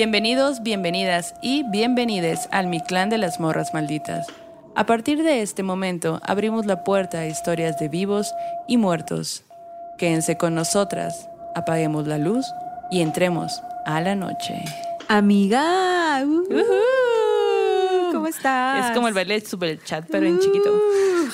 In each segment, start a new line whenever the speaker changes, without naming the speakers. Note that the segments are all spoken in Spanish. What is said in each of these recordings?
Bienvenidos, bienvenidas y bienvenides al Mi Clan de las Morras Malditas. A partir de este momento abrimos la puerta a historias de vivos y muertos. Quédense con nosotras, apaguemos la luz y entremos a la noche.
Amiga, uh. ¿cómo estás?
Es como el baile super chat, pero en chiquito.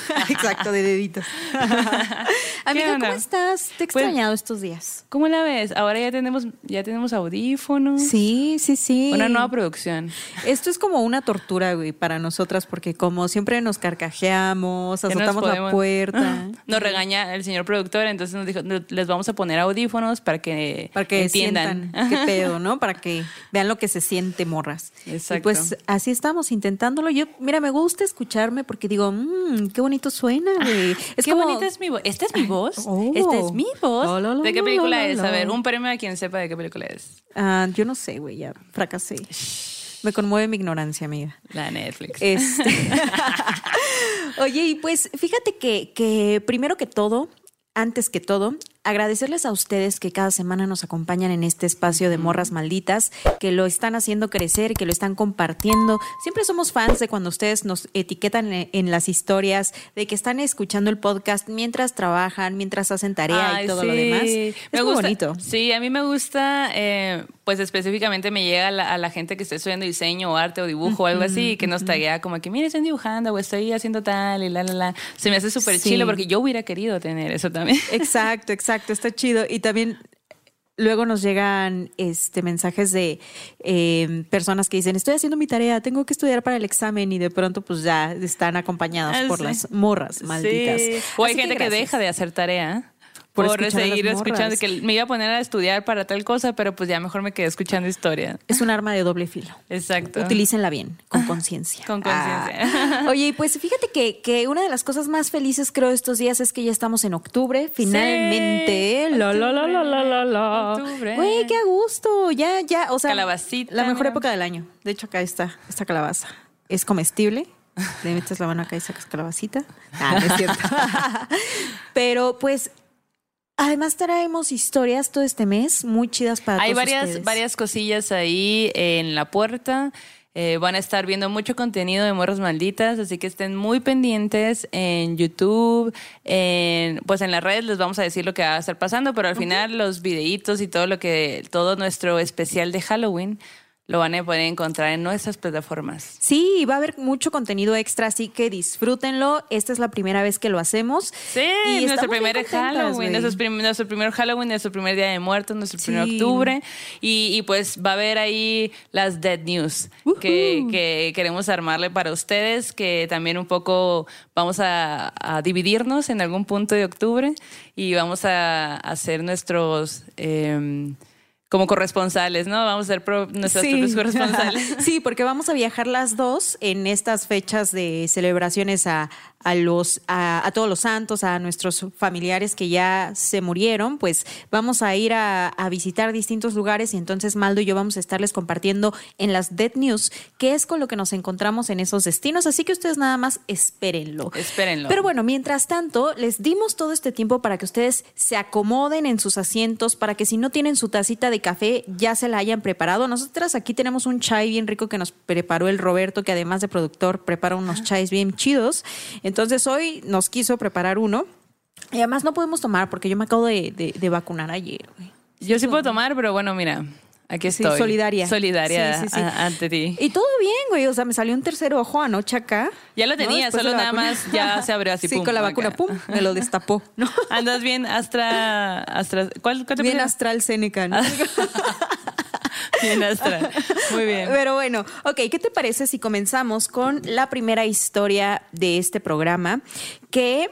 Exacto, de deditos. Amiga,
onda?
¿cómo estás? Te he
Pues-
extrañado estos días.
¿Cómo la ves? Ahora ya tenemos, ya tenemos audífonos.
Sí, sí, sí.
Una nueva producción.
Esto es como una tortura, güey, para nosotras, porque como siempre nos carcajeamos,
Ya nos
azotamos la puerta.
Nos regaña el señor productor, entonces nos dijo, "No, les vamos a poner audífonos para que,
Para que
entiendan.
sientan qué pedo, ¿no? Para que vean lo que se siente, morras.
Exacto.
Y pues así estamos intentándolo. Yo, mira, me gusta escucharme porque digo, mmm, qué bonito suena, güey. Es
Qué
como-
bonita es mi voz. ¿Esta es mi voz?
oh.
Esta es mi voz.
Oh, lo, lo,
¿De qué película
lo,
es?
lo.
A ver, un premio a quien sepa de qué película es.
Ah, yo no sé, güey, ya fracasé. Me conmueve mi ignorancia, amiga.
La Netflix.
Este. Oye, y pues fíjate que, que primero que todo, antes que todo, agradecerles a ustedes que cada semana nos acompañan en este espacio de morras malditas, que lo están haciendo crecer, que lo están compartiendo. Siempre somos fans de cuando ustedes nos etiquetan en, en las historias, de que están escuchando el podcast mientras trabajan, mientras hacen tarea
Ay,
y todo lo
sí.
demás.
Me
Es muy
gusta-
bonito.
Sí, a mí me gusta, eh, pues específicamente me llega a la, a la gente que esté estudiando diseño o arte o dibujo o algo así, y que nos taguea como que, mire, estoy dibujando o estoy haciendo tal y la, la, la. Se me hace súper
Sí.
chilo porque yo hubiera querido tener eso también.
Exacto, exacto, está chido. Y también luego nos llegan este mensajes de eh, personas que dicen, estoy haciendo mi tarea, tengo que estudiar para el examen y de pronto pues ya están acompañadas
Ah,
por
sí.
las morras malditas.
Sí. O hay
Así
gente que, deja de hacer tarea.
Por
seguir escuchando, que me iba a poner a estudiar para tal cosa, pero pues ya mejor me quedé escuchando historia.
Es un arma de doble filo.
Exacto.
Utilícenla bien, con conciencia.
Con conciencia.
Ah. Oye, y pues fíjate que, que una de las cosas más felices creo estos días es que ya estamos en octubre, finalmente. La, la, la, la, la, la, la.
Octubre.
Güey, qué a gusto. Ya, ya, o sea.
Calabacita,
La mejor
mira.
época del año. De hecho, acá está esta calabaza. Es comestible. Le metes la mano acá y sacas calabacita. Ah, no es cierto. Pero pues. Además traemos historias todo este mes muy chidas para
Hay
todos
varias,
ustedes.
varias cosillas ahí en la puerta. Eh, van a estar viendo mucho contenido de Morras Malditas, así que estén muy pendientes en YouTube, en, pues en las redes les vamos a decir lo que va a estar pasando, pero al final los videitos y todo lo que, todo nuestro especial de Halloween lo van a poder encontrar en nuestras plataformas.
Sí, va a haber mucho contenido extra, así que disfrútenlo. Esta es la primera vez que lo hacemos.
Sí,
Y
nuestro primer Halloween, nuestro, prim- nuestro primer Halloween, nuestro primer Día de Muertos, nuestro primer octubre. Y, y pues va a haber ahí las Dead News que, queremos armarle para ustedes, que también un poco vamos a, a dividirnos en algún punto de octubre y vamos a hacer nuestros... em, como corresponsales, ¿no? Vamos a ser pro- nuestros propios corresponsales.
sí, porque vamos a viajar las dos en estas fechas de celebraciones a, a los a, a todos los santos, a nuestros familiares que ya se murieron, pues vamos a ir a, a visitar distintos lugares y entonces Maldo y yo vamos a estarles compartiendo en las Dead News qué es con lo que nos encontramos en esos destinos, así que ustedes nada más espérenlo.
Espérenlo.
Pero bueno, mientras tanto, les dimos todo este tiempo para que ustedes se acomoden en sus asientos, para que si no tienen su tacita de café, ya se la hayan preparado. Nosotras aquí tenemos un chai bien rico que nos preparó el Roberto, que además de productor prepara unos chais bien chidos. Entonces hoy nos quiso preparar uno. Y además no podemos tomar porque yo me acabo de, de- de vacunar ayer. güey.
Yo sí puedo tomar, pero bueno, mira, aquí
Sí,
estoy.
solidaria.
Solidaria
Sí, sí, sí.
ante ti.
Y todo bien, güey. O sea, me salió un tercer ojo anoche acá.
Ya lo tenía, solo nada
vacuna.
más ya se abrió así.
Sí,
pum,
con la
acá.
vacuna, pum, me lo destapó, ¿no?
Andas bien Astra, Astra, ¿cuál, cuál te
Bien
pusieron?
AstraZeneca, ¿no?
Bien. Muy bien.
Pero bueno, ok, ¿qué te parece si comenzamos con la primera historia de este programa? Que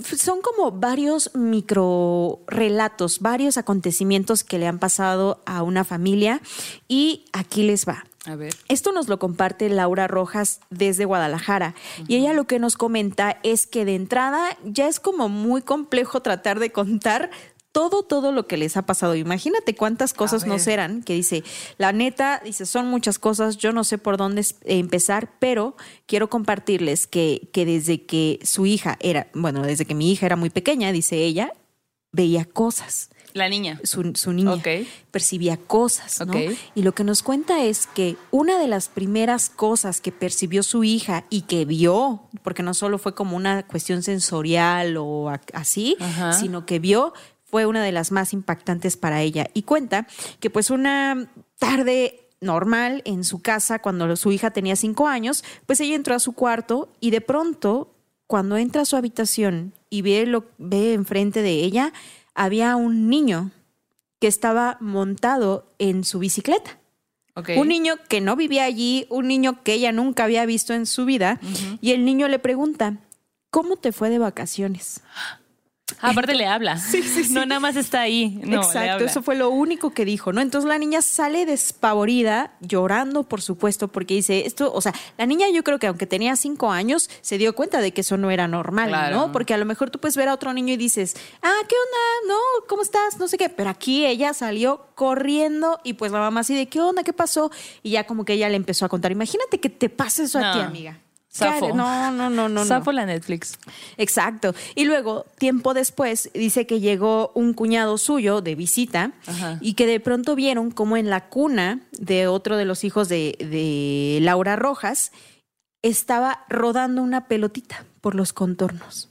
son como varios micro relatos, varios acontecimientos que le han pasado a una familia y aquí les va.
A ver.
Esto nos lo comparte Laura Rojas desde Guadalajara y ella lo que nos comenta es que de entrada ya es como muy complejo tratar de contar todo, todo lo que les ha pasado. Imagínate cuántas cosas no serán, que dice, la neta, dice, son muchas cosas, yo no sé por dónde es- empezar, pero quiero compartirles que, que desde que su hija era, bueno, desde que mi hija era muy pequeña, dice ella, veía cosas.
La niña.
su, su niña,
Ok.
percibía cosas, ¿no? Y lo que nos cuenta es que una de las primeras cosas que percibió su hija y que vio, porque no solo fue como una cuestión sensorial o así,
Ajá.
sino que vio fue una de las más impactantes para ella. Y cuenta que pues una tarde normal en su casa, cuando su hija tenía cinco años, pues ella entró a su cuarto y de pronto, cuando entra a su habitación y ve, lo, ve enfrente de ella, había un niño que estaba montado en su bicicleta. Un niño que no vivía allí, un niño que ella nunca había visto en su vida, y el niño le pregunta, ¿cómo te fue de vacaciones?
Ah, aparte le habla. No nada más está ahí. No,
Exacto, eso fue lo único que dijo, ¿no? Entonces la niña sale despavorida, llorando, por supuesto, porque dice, esto, o sea, la niña yo creo que aunque tenía cinco años, se dio cuenta de que eso no era normal,
Claro.
¿no? Porque a lo mejor tú puedes ver a otro niño y dices, ah, ¿qué onda? ¿No? ¿Cómo estás? No sé qué, pero aquí ella salió corriendo y pues la mamá así de, ¿qué onda? ¿Qué pasó? Y ya como que ella le empezó a contar, imagínate que te pase eso a ti, amiga. ¿Qué? No, no, no, no. no.
Zafo la Netflix.
Exacto. Y luego, tiempo después, dice que llegó un cuñado suyo de visita
Ajá.
y que de pronto vieron como en la cuna de otro de los hijos de, de Laura Rojas estaba rodando una pelotita por los contornos.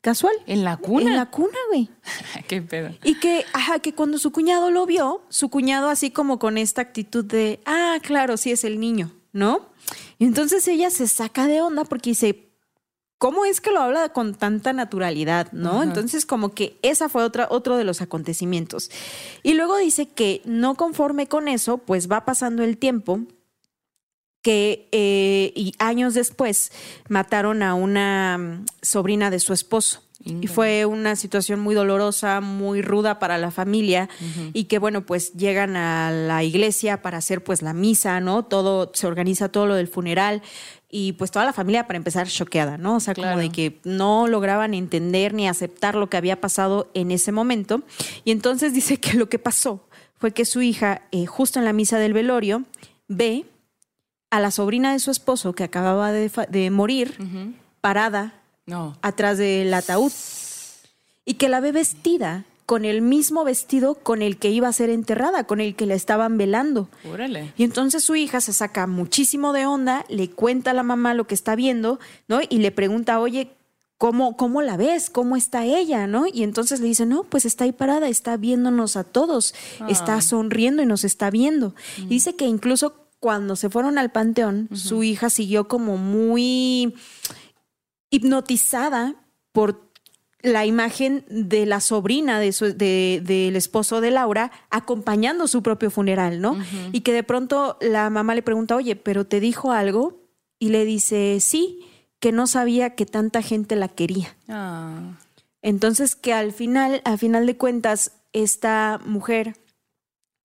Casual.
¿En la cuna?
En la cuna, güey.
Qué pedo.
Y que, ajá, que cuando su cuñado lo vio, su cuñado así como con esta actitud de, ah, claro, sí es el niño, ¿no? Y entonces ella se saca de onda porque dice, ¿cómo es que lo habla con tanta naturalidad, no? Entonces como que esa fue otra, otro de los acontecimientos. Y luego dice que no conforme con eso, pues va pasando el tiempo que eh, y años después mataron a una mm, sobrina de su esposo. Y fue una situación muy dolorosa, muy ruda para la familia y que bueno, pues llegan a la iglesia para hacer pues la misa, ¿no? Todo, se organiza todo lo del funeral y pues toda la familia para empezar choqueada, ¿no? O sea,
Claro.
como de que no lograban entender ni aceptar lo que había pasado en ese momento. Y entonces dice que lo que pasó fue que su hija, eh, justo en la misa del velorio, ve a la sobrina de su esposo que acababa de, de morir parada
No.
atrás del ataúd y que la ve vestida con el mismo vestido con el que iba a ser enterrada, con el que la estaban velando.
Órale.
Y entonces su hija se saca muchísimo de onda, le cuenta a la mamá lo que está viendo, ¿no? Y le pregunta, oye, ¿cómo, cómo la ves? ¿Cómo está ella? ¿No? Y entonces le dice, no, pues está ahí parada, está viéndonos a todos, está
Ah.
sonriendo y nos está viendo. Y dice que incluso cuando se fueron al panteón, su hija siguió como muy hipnotizada por la imagen de la sobrina de su- de- del esposo de Laura acompañando su propio funeral, ¿no? Y que de pronto la mamá le pregunta, oye, ¿pero te dijo algo? Y le dice, sí, que no sabía que tanta gente la quería.
Ah.
Entonces que al final, al final de cuentas, esta mujer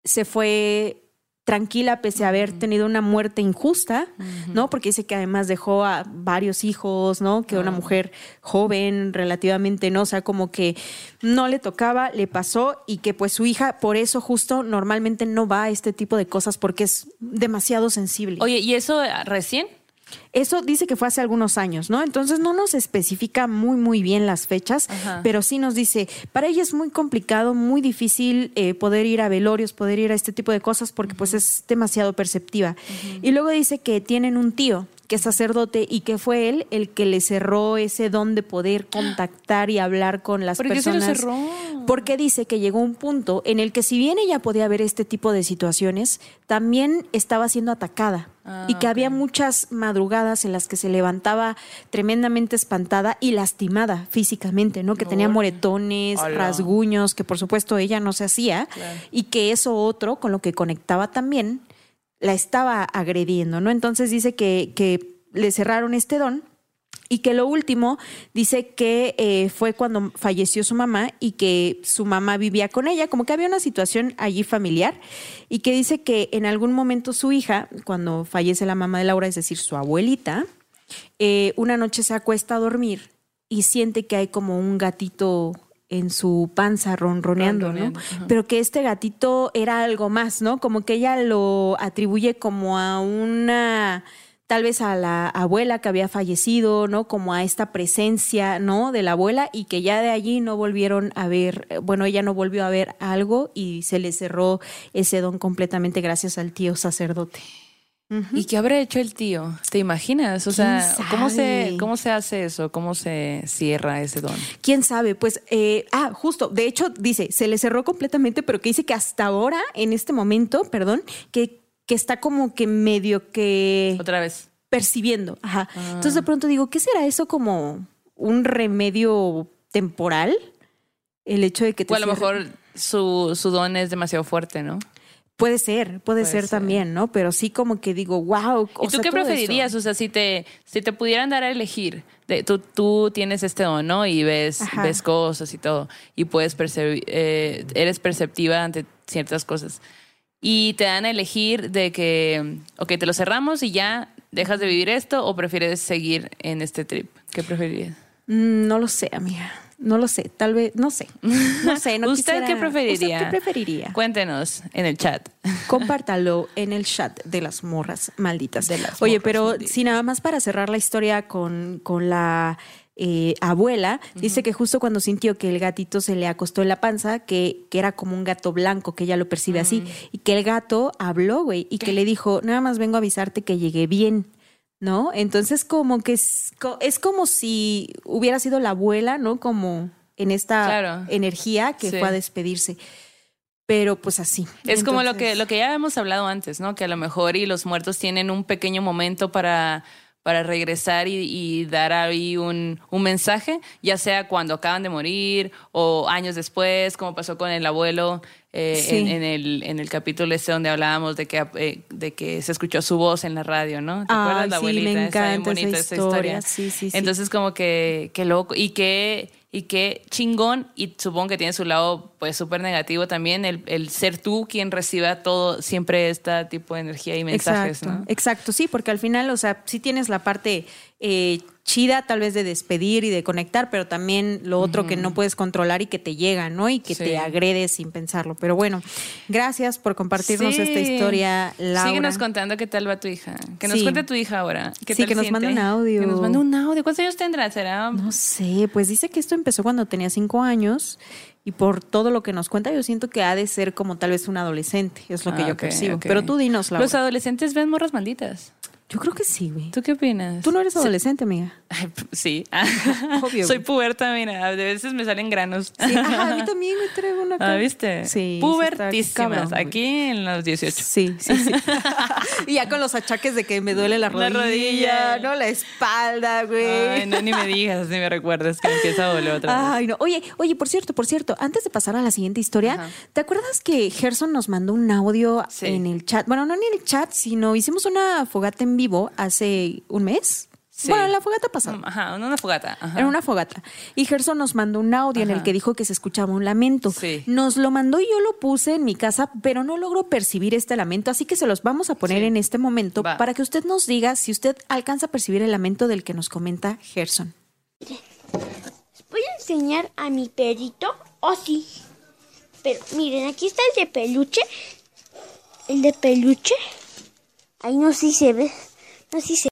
se fue tranquila pese a haber tenido una muerte injusta, ¿no? Porque dice que además dejó a varios hijos, ¿no? Que una mujer joven, relativamente, ¿no? O sea, como que no le tocaba, le pasó y que pues su hija por eso justo normalmente no va a este tipo de cosas porque es demasiado sensible.
Oye, ¿y eso recién?
Eso dice que fue hace algunos años, ¿no? Entonces no nos especifica muy, muy bien las fechas,
Ajá.
pero sí nos dice, para ella es muy complicado, muy difícil eh, poder ir a velorios, poder ir a este tipo de cosas porque pues es demasiado perceptiva. Y luego dice que tienen un tío que es sacerdote y que fue él el que le cerró ese don de poder contactar y hablar con las
¿Por qué se lo
personas.
cerró?
Porque dice que llegó un punto en el que si bien ella podía ver este tipo de situaciones, también estaba siendo atacada
Ah,
y que había muchas madrugadas en las que se levantaba tremendamente espantada y lastimada físicamente, ¿no? Que tenía moretones, rasguños, que por supuesto ella no se hacía
Claro.
y que eso otro con lo que conectaba también la estaba agrediendo, ¿no? Entonces dice que, que le cerraron este don y que lo último dice que eh, fue cuando falleció su mamá y que su mamá vivía con ella, como que había una situación allí familiar y que dice que en algún momento su hija, cuando fallece la mamá de Laura, es decir, su abuelita, eh, una noche se acuesta a dormir y siente que hay como un gatito en su panza ronroneando, ¿no?
Ajá.
Pero que este gatito era algo más, ¿no? Como que ella lo atribuye como a una tal vez a la abuela que había fallecido, ¿no? Como a esta presencia, ¿no? De la abuela y que ya de allí no volvieron a ver, eh, bueno, ella no volvió a ver algo y se le cerró ese don completamente gracias al tío sacerdote.
¿Y qué habrá hecho el tío? ¿Te imaginas? O sea,
¿Quién
¿cómo se? ¿cómo se hace eso? ¿Cómo se cierra ese don?
¿Quién sabe? Pues, eh, ah, justo, de hecho, dice, se le cerró completamente, pero que dice que hasta ahora, en este momento, perdón, que, que está como que medio que
Otra vez.
percibiendo. Ajá. Entonces de pronto digo, ¿qué será eso como un remedio temporal? El hecho de que te
O a lo mejor su, su don es demasiado fuerte, ¿no?
Puede ser, puede,
Puede
ser,
ser.
también, ¿no? Pero sí como que digo, wow.
¿Y tú qué preferirías? O sea, si te, si te pudieran dar a elegir, de- tú, tú tienes este don, ¿no? Y ves,
Ajá.
ves cosas y todo, y puedes percibir, eh, eres perceptiva ante ciertas cosas. Y te dan a elegir de que, ok, te lo cerramos y ya dejas de vivir esto, o prefieres seguir en este trip. ¿Qué preferirías?
Mm, No lo sé, amiga. No lo sé. Tal vez, no sé. No sé. No
¿Usted
quisiera-
qué preferiría?
¿Usted qué preferiría?
Cuéntenos en el chat.
Compártalo en el chat de las morras malditas.
De las
Oye, pero
malditas.
sí, nada más para cerrar la historia con, con la eh, abuela, dice que justo cuando sintió que el gatito se le acostó en la panza, que, que era como un gato blanco, que ella lo percibe así,
Mm.
y que el gato habló, güey, y que le dijo, nada más vengo a avisarte que llegué bien. ¿No? Entonces, como que es, es como si hubiera sido la abuela, ¿no? Como en esta
Claro.
energía que
Sí.
fue a despedirse. Pero pues así.
Es como lo que, lo que ya hemos hablado antes, ¿no? Que a lo mejor y los muertos tienen un pequeño momento para, para regresar y, y dar ahí un, un mensaje, ya sea cuando acaban de morir o años después, como pasó con el abuelo eh,
Sí.
en, en el, en el capítulo este donde hablábamos de que, eh, de que se escuchó su voz en la radio, ¿no? ¿Te
Ay,
acuerdas la
sí, me
abuelita? Bien
encanta
bonita
esa
esa historia.
Sí, sí, sí.
Entonces como que, que loco y que y qué chingón y supongo que tiene su lado pues súper negativo también el, el ser tú quien reciba todo siempre este tipo de energía y mensajes,
exacto,
¿no?
Exacto, sí, porque al final, o sea, sí tienes la parte eh, chida tal vez de despedir y de conectar, pero también lo otro que no puedes controlar y que te llega, ¿no? Y que
Sí.
te agrede sin pensarlo. Pero bueno, gracias por compartirnos
Sí.
esta historia, Laura.
Síguenos contando qué tal va tu hija. Que nos
Sí.
cuente tu hija ahora. ¿Qué
Sí,
tal
que nos mande un audio.
Que nos mande un audio. ¿Cuántos años tendrá? ¿Será?
No sé, pues dice que esto empezó cuando tenía cinco años y por todo lo que nos cuenta yo siento que ha de ser como tal vez un adolescente, es lo que
Ah,
yo percibo. Pero tú dinos, Laura.
Los adolescentes ven morras malditas.
Yo creo que sí, güey.
¿Tú qué opinas?
Tú no eres adolescente, amiga.
Ay, sí.
Obvio,
Soy puberta, mira. De veces me salen granos.
Sí, ajá, a mí también me traigo una
Ah, ¿viste?
Sí.
Pubertísimas.
cabrón,
aquí en los 18.
Sí, sí, sí. y ya con los achaques de que me duele la
La
rodilla,
rodilla.
no la espalda, güey.
Ay, no, ni me digas, ni me recuerdes que me empieza a doler otra vez.
Ay, no. Oye, oye, por cierto, por cierto, antes de pasar a la siguiente historia,
Ajá.
¿te acuerdas que Gerson nos mandó un audio
Sí.
en el chat? Bueno, no en el chat, sino hicimos una fogata en vivo hace un mes.
Sí.
Bueno, la fogata pasada.
Ajá, una fogata. Ajá.
Era una fogata. Y Gerson nos mandó un audio en el que dijo que se escuchaba un lamento.
Sí.
Nos lo mandó y yo lo puse en mi casa, pero no logro percibir este lamento, así que se los vamos a poner
Sí.
en este momento
Va.
para que usted nos diga si usted alcanza a percibir el lamento del que nos comenta Gerson.
Les voy a enseñar a mi perrito Ozzy. Pero miren, aquí está el de peluche. El de peluche. Ahí no sé si se ve. Se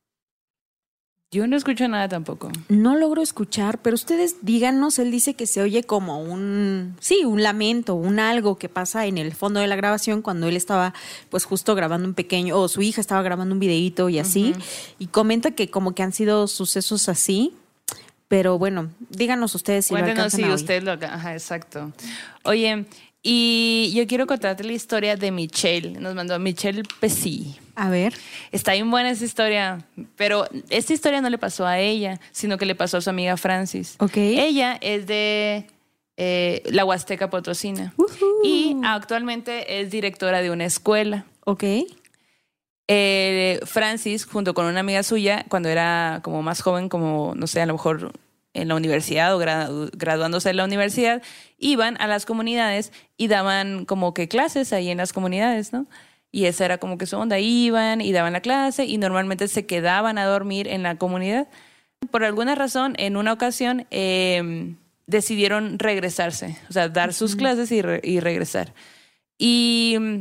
Yo no escucho nada tampoco.
No logro escuchar, pero ustedes díganos, él dice que se oye como un, sí, un lamento, un algo que pasa en el fondo de la grabación cuando él estaba pues justo grabando un pequeño, o su hija estaba grabando un videíto y así, y comenta que como que han sido sucesos así, pero bueno, díganos ustedes si lo
Cuéntenos
alcanzan
si
a oír.
usted lo... Ajá, exacto. Oye, y yo quiero contarte la historia de Michelle. Nos mandó Michelle Pesci.
A ver,
Está bien buena esa historia, pero esta historia no le pasó a ella, sino que le pasó a su amiga Francis.
Ok.
Ella es de eh, la Huasteca Potosina
Ujú.
y actualmente es directora de una escuela.
ok,
Eh, Francis, junto con una amiga suya, cuando era como más joven, como, no sé, a lo mejor en la universidad o gradu- graduándose en la universidad, iban a las comunidades y daban como que clases ahí en las comunidades, ¿no? Y esa era como que su onda, iban y daban la clase y normalmente se quedaban a dormir en la comunidad. Por alguna razón, en una ocasión, eh, decidieron regresarse, o sea, dar sus clases y, re- y regresar. Y mm,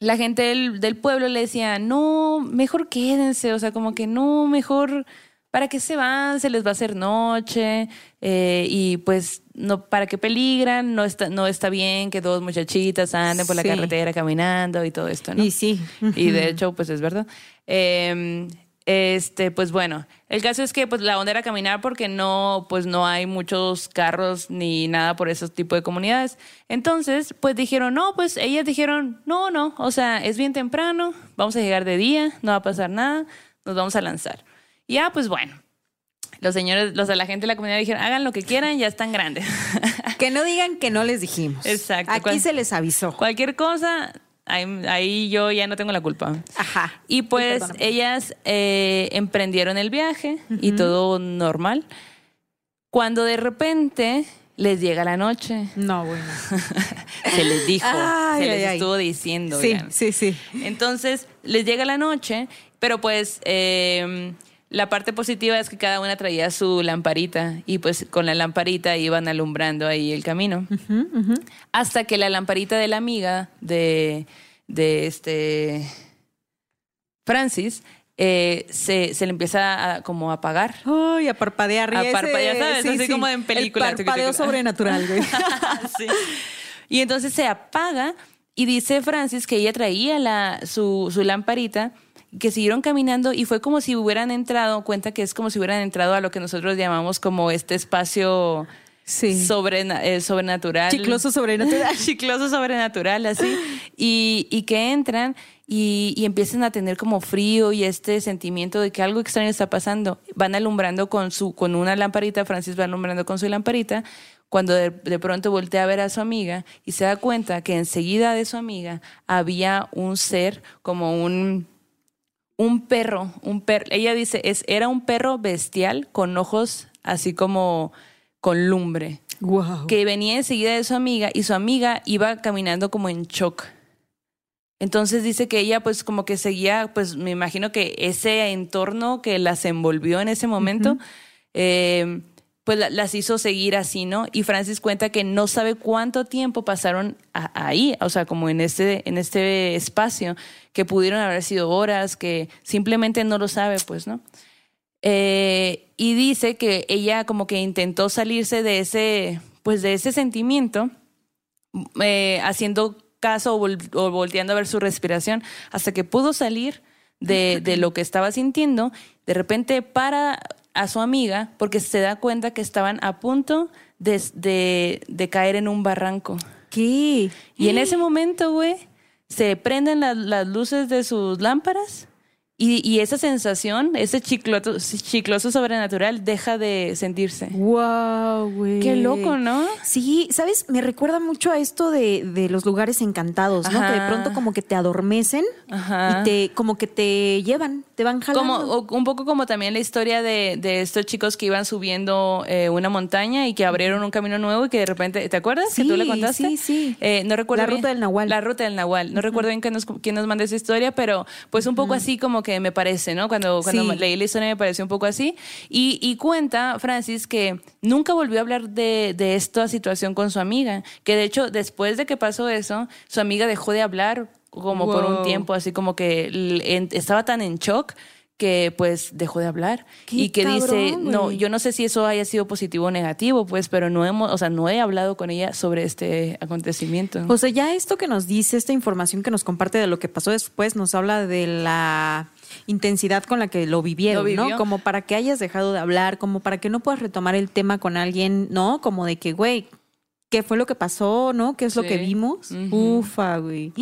la gente del, del pueblo le decía, no, mejor quédense, o sea, como que no, mejor, ¿para qué se van? Se les va a hacer noche eh, y pues, no, ¿para qué peligran? No está, no está bien que dos muchachitas anden por la carretera caminando y todo esto, ¿no?
Y sí.
Y de hecho, pues es verdad. Eh, este, pues bueno, el caso es que pues la onda era caminar porque no, pues no hay muchos carros ni nada por ese tipo de comunidades. Entonces, pues dijeron, no, pues ellas dijeron, no, no, o sea, es bien temprano, vamos a llegar de día, no va a pasar nada, nos vamos a lanzar. Y ya, pues bueno. Los señores, los de la gente de la comunidad dijeron, hagan lo que quieran, ya están grandes.
Que no digan que no les dijimos.
Exacto.
Aquí
Cual-
se les avisó.
Cualquier cosa, ahí, ahí yo ya no tengo la culpa.
Ajá.
Y pues ellas eh, emprendieron el viaje y todo normal. Cuando de repente les llega la noche,
No, bueno.
se les dijo,
Ay,
se les
ay, ay.
estuvo diciendo.
Sí, sí, sí.
Entonces les llega la noche, pero pues eh, la parte positiva es que cada una traía su lamparita y pues con la lamparita iban alumbrando ahí el camino. Hasta que la lamparita de la amiga de, de este Francis eh, se, se le empieza a, como a apagar.
Ay, a parpadear.
A parpadear, ¿sabes? Así como en película.
El parpadeo sobrenatural, güey.
Sí. Y entonces se apaga y dice Francis que ella traía la, su, su lamparita, que siguieron caminando y fue como si hubieran entrado, cuenta que es como si hubieran entrado a lo que nosotros llamamos como este espacio
Sí.
eh, sobrenatural.
Chicloso sobrenatural.
Chicloso sobrenatural, así. Y, y que entran y, y empiezan a tener como frío y este sentimiento de que algo extraño está pasando. Van alumbrando con su, con una lamparita, Francis va alumbrando con su lamparita, cuando de, de pronto voltea a ver a su amiga y se da cuenta que enseguida de su amiga había un ser como un un perro, un perro, ella dice, es, era un perro bestial con ojos así como con lumbre
Wow.
que venía enseguida de su amiga y su amiga iba caminando como en shock. Entonces dice que ella pues como que seguía, pues me imagino que ese entorno que las envolvió en ese momento, eh, pues la- las hizo seguir así, ¿no? Y Francis cuenta que no sabe cuánto tiempo pasaron ahí, o sea, como en este, en este espacio, que pudieron haber sido horas, que simplemente no lo sabe, pues, ¿no? Eh, y dice que ella como que intentó salirse de ese, pues de ese sentimiento, eh, haciendo caso o, vol- o volteando a ver su respiración, hasta que pudo salir de, de lo que estaba sintiendo. De repente para a su amiga porque se da cuenta que estaban a punto de, de, de caer en un barranco.
¿Qué?
Y en ese momento, güey, se prenden las- las luces de sus lámparas y, y esa sensación, ese chicloso, chicloso sobrenatural deja de sentirse.
Wow, güey.
Qué loco, ¿no?
Sí, ¿sabes? Me recuerda mucho a esto de, de los lugares encantados, ¿no?
Ajá.
Que de pronto como que te adormecen
Ajá.
y te como que te llevan, te van
Como,
jalando.
o- un poco como también la historia de, de estos chicos que iban subiendo eh, una montaña y que abrieron un camino nuevo y que de repente, ¿te acuerdas? que tú le
Sí,
contaste.
sí, sí.
Eh, no recuerdo
La
bien-
ruta del Nahual.
La ruta del Nahual. No recuerdo bien quién nos, quién nos mandó esa historia, pero pues un poco así como que me parece, ¿no? Cuando, cuando
Sí.
leí la historia me pareció un poco así. Y, y cuenta, Francis, que nunca volvió a hablar de, de esta situación con su amiga. Que de hecho, después de que pasó eso, su amiga dejó de hablar como por un tiempo, así como que estaba tan en shock que pues dejó de hablar y que dice, no, yo no sé si eso haya sido positivo o negativo, pues, pero no hemos, o sea, no he hablado con ella sobre este acontecimiento.
O sea, ya esto que nos dice, esta información que nos comparte de lo que pasó después, nos habla de la intensidad con la que lo vivieron,
Lo.
¿no? Como para que hayas dejado de hablar, como para que no puedas retomar el tema con alguien, ¿no? Como de que, güey, ¿qué fue lo que pasó, no? ¿Qué es lo que vimos? Ufa, güey.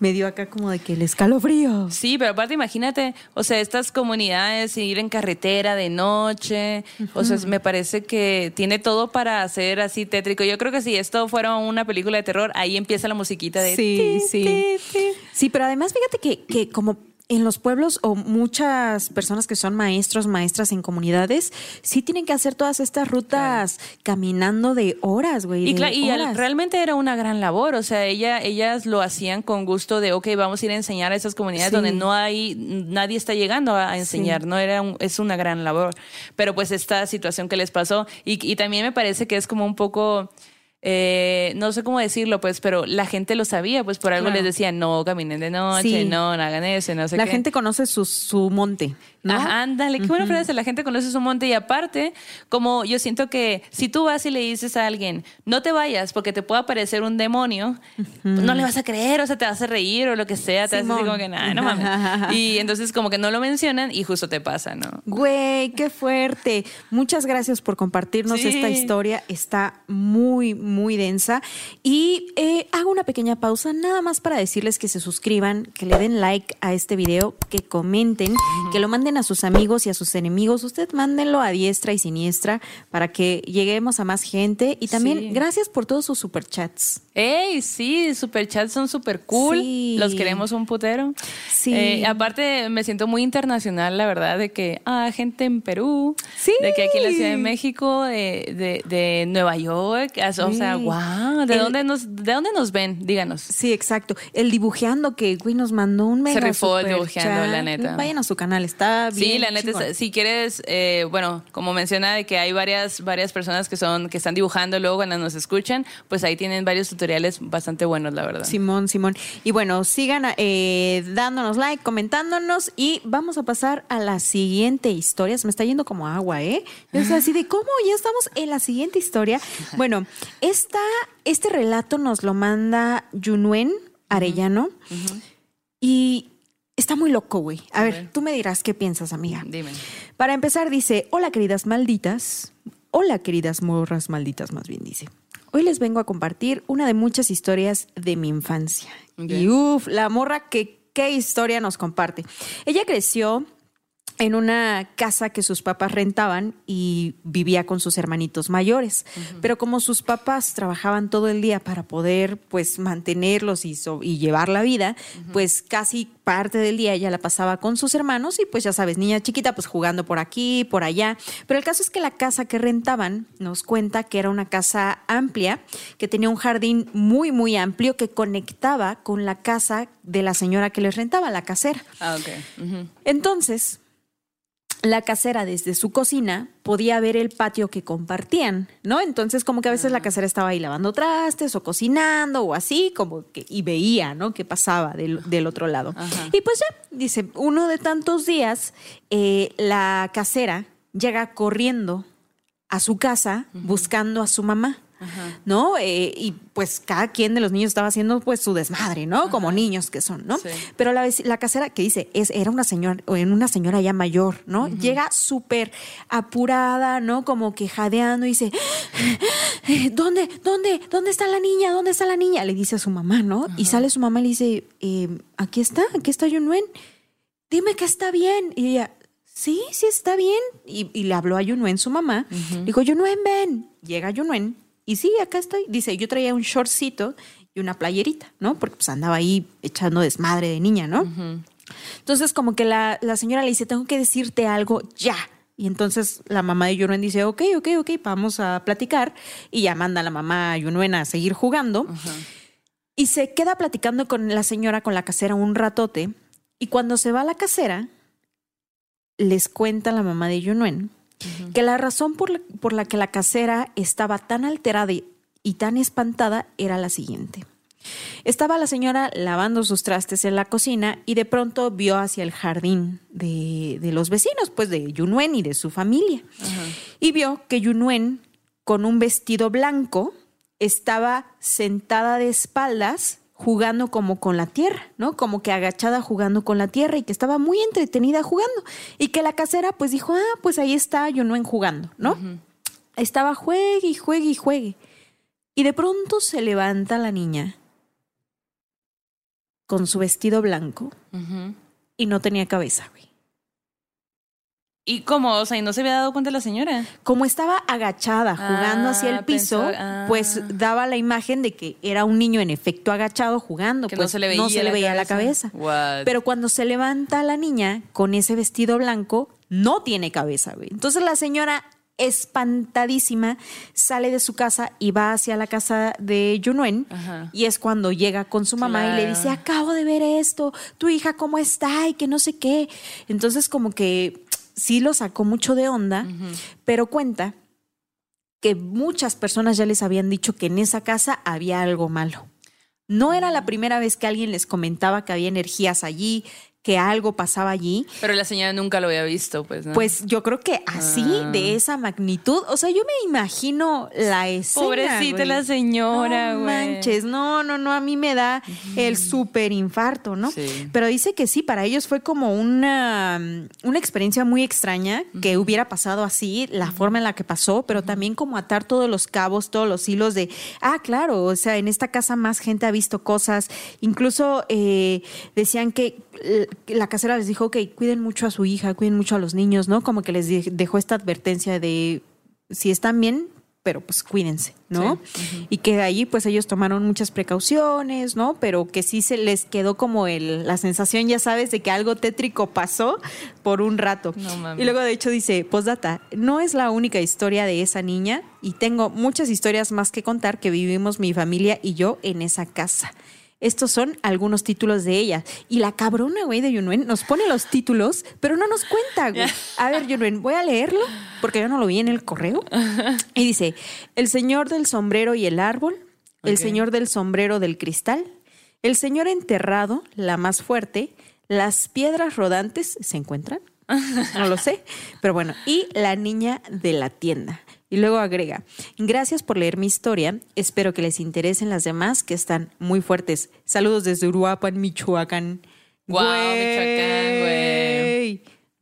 Me dio acá como de que el escalofrío.
Sí, pero aparte imagínate, o sea, estas comunidades ir en carretera de noche, o sea, me parece que tiene todo para hacer así tétrico. Yo creo que si esto fuera una película de terror, ahí empieza la musiquita de
Sí,
ti,
sí.
ti, ti.
Sí, pero además fíjate que, que como en los pueblos o muchas personas que son maestros, maestras en comunidades, sí tienen que hacer todas estas rutas caminando de horas, güey.
Y,
de
y realmente era una gran labor, o sea, ella, ellas lo hacían con gusto de, ok, vamos a ir a enseñar a esas comunidades
Sí.
donde no hay, nadie está llegando a, a enseñar, ¿no? Era un- es una gran labor. Pero pues esta situación que les pasó, y, y también me parece que es como un poco... eh, no sé cómo decirlo, pues, pero la gente lo sabía, pues por algo
Claro.
les decían, no caminen de noche,
Sí.
no, no hagan eso, no sé
La
qué.
gente conoce su, su monte, ¿no?
Ajá, ándale, qué buena frase. La gente conoce su monte y aparte, como yo siento que si tú vas y le dices a alguien, no te vayas porque te puede aparecer un demonio, no le vas a creer, o sea, te vas a reír o lo que sea, te vas a decir como que, nada, no mames. Y entonces como que no lo mencionan y justo te pasa, ¿no?
Güey, qué fuerte. Muchas gracias por compartirnos
Sí.
esta historia. Está muy, muy densa. Y eh, hago una pequeña pausa nada más para decirles que se suscriban, que le den like a este video, que comenten, que lo manden a sus amigos y a sus enemigos. Usted mándenlo a diestra y siniestra para que lleguemos a más gente. Y también
Sí.
gracias por todos sus superchats.
¡Ey! Sí, superchats son súper cool.
Sí.
Los queremos un putero.
Sí.
Eh, aparte, me siento muy internacional, la verdad, de que, ah, gente en Perú.
Sí.
De que aquí en la Ciudad de México, de, de, de Nueva York. O sea, Wow. ¿De,
El-
dónde nos, ¿De dónde nos ven? Díganos.
Sí, exacto. El dibujeando que, güey, nos mandó un mega
rifó el dibujeando, la neta.
Vayan a su canal, está bien
Sí, la neta, está- si quieres, eh, bueno, como menciona de que hay varias, varias personas que son, que están dibujando luego cuando nos escuchan, pues ahí tienen varios tutoriales bastante buenos, la verdad.
Simón, Simón. Y bueno, sigan eh, dándonos like, comentándonos y vamos a pasar a la siguiente historia. Se me está yendo como agua, ¿eh? Es así de cómo ya estamos en la siguiente historia. Bueno, esta, este relato nos lo manda Yunuen Arellano y está muy loco, güey. A ver,
ver.
tú me dirás qué piensas, amiga.
Dime.
Para empezar, dice, hola queridas malditas, hola queridas morras malditas más bien dice. Hoy les vengo a compartir una de muchas historias de mi infancia. Y uff, la morra que qué historia nos comparte. Ella creció en una casa que sus papás rentaban y vivía con sus hermanitos mayores. Pero como sus papás trabajaban todo el día para poder pues mantenerlos y, so- y llevar la vida, pues casi parte del día ella la pasaba con sus hermanos y pues ya sabes, niña chiquita pues jugando por aquí, por allá. Pero el caso es que la casa que rentaban nos cuenta que era una casa amplia, que tenía un jardín muy, muy amplio que conectaba con la casa de la señora que les rentaba, la casera.
Ah, ok. Ujú.
Entonces, la casera desde su cocina podía ver el patio que compartían, ¿no? Entonces, como que a veces la casera estaba ahí lavando trastes o cocinando o así, como que, y veía, ¿no? Qué pasaba del, del otro lado.
Ajá.
Y pues ya, dice, uno de tantos días, eh, la casera llega corriendo a su casa buscando a su mamá. ¿No? Eh, y pues cada quien de los niños estaba haciendo pues su desmadre, ¿no? Como niños que son, ¿no?
Sí.
Pero la, la casera que dice, es, era una señora, o en una señora ya mayor, ¿no? Llega súper apurada, ¿no? Como que jadeando y dice, "Eh, ¿dónde, dónde, dónde está la niña? ¿Dónde está la niña? Le dice a su mamá, ¿no? Y sale su mamá y le dice, "Eh, aquí está, aquí está Yunuen. Dime que está bien. Y ella, sí, sí está bien. Y, y le habló a Yunuen, su mamá. Dijo, Yunuen, ven. Llega Yunuen. Y sí, acá estoy. Dice, yo traía un shortcito y una playerita, ¿no? Porque pues andaba ahí echando desmadre de niña, ¿no? Entonces como que la, la señora le dice, tengo que decirte algo ya. Y entonces la mamá de Yunuen dice, ok, ok, ok, vamos a platicar. Y ya manda a la mamá a Yunuen a seguir jugando. Y se queda platicando con la señora, con la casera, un ratote. Y cuando se va a la casera, les cuenta la mamá de Yunuen que la razón por la, por la que la casera estaba tan alterada y, y tan espantada era la siguiente. Estaba la señora lavando sus trastes en la cocina y de pronto vio hacia el jardín de, de los vecinos, pues de Yunuen y de su familia. Y vio que Yunuen, con un vestido blanco, estaba sentada de espaldas jugando como con la tierra, ¿no? Como que agachada jugando con la tierra y que estaba muy entretenida jugando. Y que la casera pues dijo, ah, pues ahí está Yunuen jugando, ¿no? Estaba juegue y juegue y juegue. Y de pronto se levanta la niña con su vestido blanco y no tenía cabeza.
¿Y cómo? O sea, ¿y no se había dado cuenta la señora?
Como estaba agachada jugando
Ah,
hacia el piso,
pensó- ah.
pues daba la imagen de que era un niño en efecto agachado jugando,
Que
pues
no se le veía,
le veía la cabeza.
What?
Pero cuando se levanta la niña con ese vestido blanco, no tiene cabeza, güey. Entonces la señora, espantadísima, sale de su casa y va hacia la casa de Yunuen.
Ajá.
Y es cuando llega con su mamá y le dice, acabo de ver esto, tu hija cómo está y que no sé qué. Entonces como que sí lo sacó mucho de onda, pero cuenta que muchas personas ya les habían dicho que en esa casa había algo malo. No era la primera vez que alguien les comentaba que había energías allí, que algo pasaba allí.
Pero la señora nunca lo había visto, pues, ¿no?
Pues yo creo que así,
Ah.
de esa magnitud, o sea, yo me imagino la escena.
Pobrecita
güey.
la señora,
no
güey.
manches, no, no, no, a mí me da el súper infarto, ¿no?
Sí.
Pero dice que sí, para ellos fue como una, una experiencia muy extraña que hubiera pasado así, la forma en la que pasó, pero también como atar todos los cabos, todos los hilos de, ah, claro, o sea, en esta casa más gente ha visto cosas, incluso eh, decían que la casera les dijo, ok, cuiden mucho a su hija, cuiden mucho a los niños, ¿no? Como que les dejó esta advertencia de, si están bien, pero pues cuídense, ¿no? Y que de ahí pues ellos tomaron muchas precauciones, ¿no? Pero que sí se les quedó como el, la sensación, ya sabes, de que algo tétrico pasó por un rato.
No
y luego de hecho dice, postdata, no es la única historia de esa niña y tengo muchas historias más que contar que vivimos mi familia y yo en esa casa. Estos son algunos títulos de ella. Y la cabrona, güey, de Yunuen nos pone los títulos, pero no nos cuenta, güey. A ver, Yunuen, voy a leerlo porque yo no lo vi en el correo. Y dice, el señor del sombrero y el árbol, el señor del sombrero del cristal, el señor enterrado, la más fuerte, las piedras rodantes, ¿se encuentran? No lo sé, pero bueno, y la niña de la tienda. Y luego agrega, gracias por leer mi historia, espero que les interesen las demás que están muy fuertes. Saludos desde Uruapan, Michoacán.
Guau, Michoacán, güey.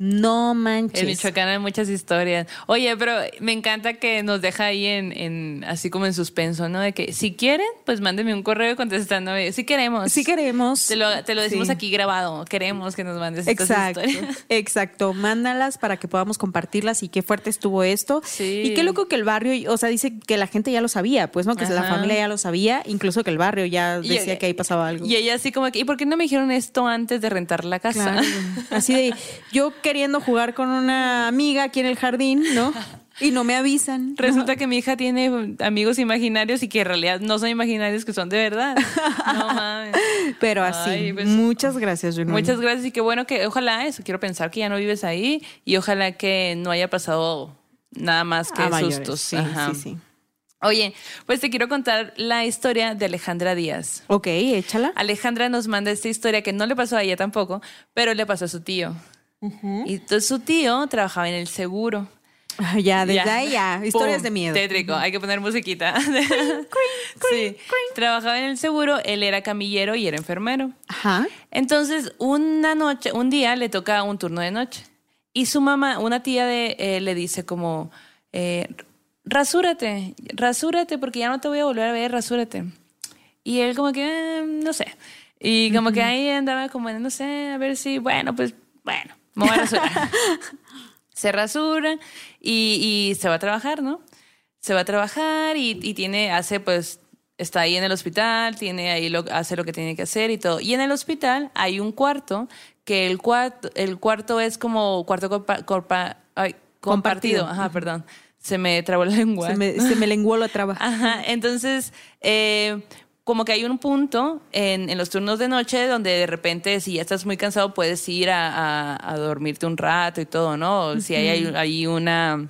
No manches.
En Michoacán hay muchas historias. Oye, pero me encanta que nos deja ahí en, en así como en suspenso, ¿no? De que si quieren, pues mándenme un correo contestando. Si queremos.
Si queremos.
Te lo, te lo decimos
Sí.
aquí grabado. Queremos que nos mandes estas
Exacto,
historias.
exacto. Mándalas para que podamos compartirlas y qué fuerte estuvo esto.
Sí.
Y qué loco que el barrio, o sea, dice que la gente ya lo sabía, pues no, que la familia ya lo sabía, incluso que el barrio ya
Y-
decía que ahí pasaba algo.
Y ella así como que, ¿y por qué no me dijeron esto antes de rentar la casa?
Claro. Así de yo queriendo jugar con una amiga aquí en el jardín, ¿no? Y no me avisan.
Resulta que mi hija tiene amigos imaginarios y que en realidad no son imaginarios, que son de verdad. No mames.
Pero así.
Ay, pues,
muchas gracias, Junón.
Muchas gracias y qué bueno que ojalá eso, quiero pensar que ya no vives ahí y ojalá que no haya pasado nada más que
A mayores.
sustos.
Sí,
Ajá.
sí, sí.
Oye, pues te quiero contar la historia de Alejandra Díaz.
Ok, échala.
Alejandra nos manda esta historia que no le pasó a ella tampoco, pero le pasó a su tío. Y entonces su tío trabajaba en el seguro.
Ah, Ya, desde
Ya.
ahí ya. Historias
Pum,
de miedo.
Tétrico, hay que poner musiquita. sí. Trabajaba en el seguro, él era camillero y era enfermero.
Ajá.
Entonces, una noche, un día le toca un turno de noche. Y su mamá, una tía de él, le dice como, eh, rasúrate, rasúrate porque ya no te voy a volver a ver, rasúrate. Y él como que, "Eh, no sé. Y como que ahí andaba como, no sé, a ver si, bueno, pues, bueno, me voy a rasurar. se rasura y, y se va a trabajar, ¿no? Se va a trabajar y, y tiene, hace pues, está ahí en el hospital, tiene ahí lo, hace lo que tiene que hacer y todo. Y en el hospital hay un cuarto, que el cuarto, el cuarto es como cuarto corpa- ay, compartido.
Compartido.
Ajá, perdón. Se me trabó la lengua.
Se me, se me lenguó la traba.
Ajá, entonces, eh, como que hay un punto en, en los turnos de noche donde de repente, si ya estás muy cansado, puedes ir a, a- a dormirte un rato y todo, ¿no? Si hay, hay, hay una,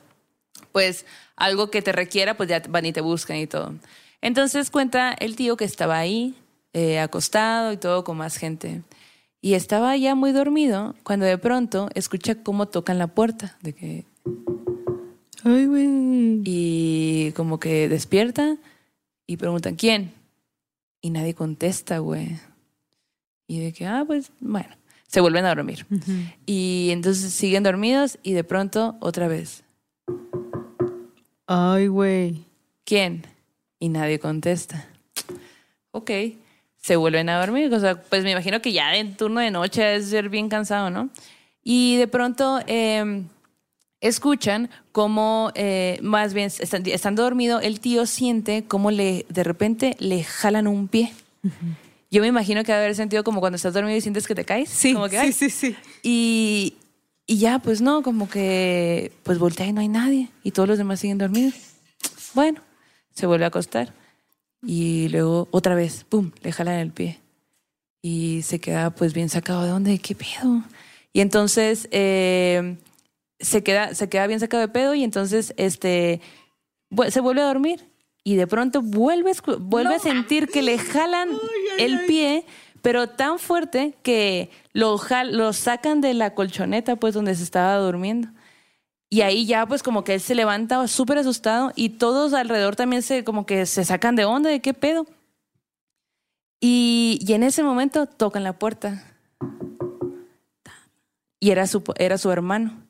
pues, algo que te requiera, pues ya van y te buscan y todo. Entonces cuenta el tío que estaba ahí, eh, acostado y todo con más gente. Y estaba ya muy dormido cuando de pronto escucha cómo tocan la puerta, de que
Ay, güey.
y como que despierta y preguntan, ¿quién? Y nadie contesta, güey. Y de que, ah, pues, bueno, se vuelven a dormir. Y entonces siguen dormidos y de pronto otra vez,
Ay, güey.
¿quién? Y nadie contesta. Ok, se vuelven a dormir. O sea, pues me imagino que ya en turno de noche es ser bien cansado, ¿no? Y de pronto eh, escuchan como, eh, más bien, estando dormido, el tío siente como le, de repente le jalan un pie. Yo me imagino que debe haber sentido como cuando estás dormido y sientes que te caes.
Sí,
como que,
sí, sí, sí.
Y, y ya, pues no, como que, pues voltea y no hay nadie. Y todos los demás siguen dormidos. Bueno, se vuelve a acostar. Y luego otra vez, ¡pum!, le jalan el pie. Y se queda pues bien sacado de dónde, ¿qué pedo? Y entonces eh, se, queda, se queda bien sacado de pedo y entonces este, se vuelve a dormir y de pronto vuelve, vuelve a sentir que le jalan el pie, pero tan fuerte que lo, jal- lo sacan de la colchoneta, pues donde se estaba durmiendo. Y ahí ya pues como que él se levanta súper asustado y todos alrededor también se como que se sacan de onda de qué pedo. Y, y en ese momento tocan la puerta. Y era su, era su hermano.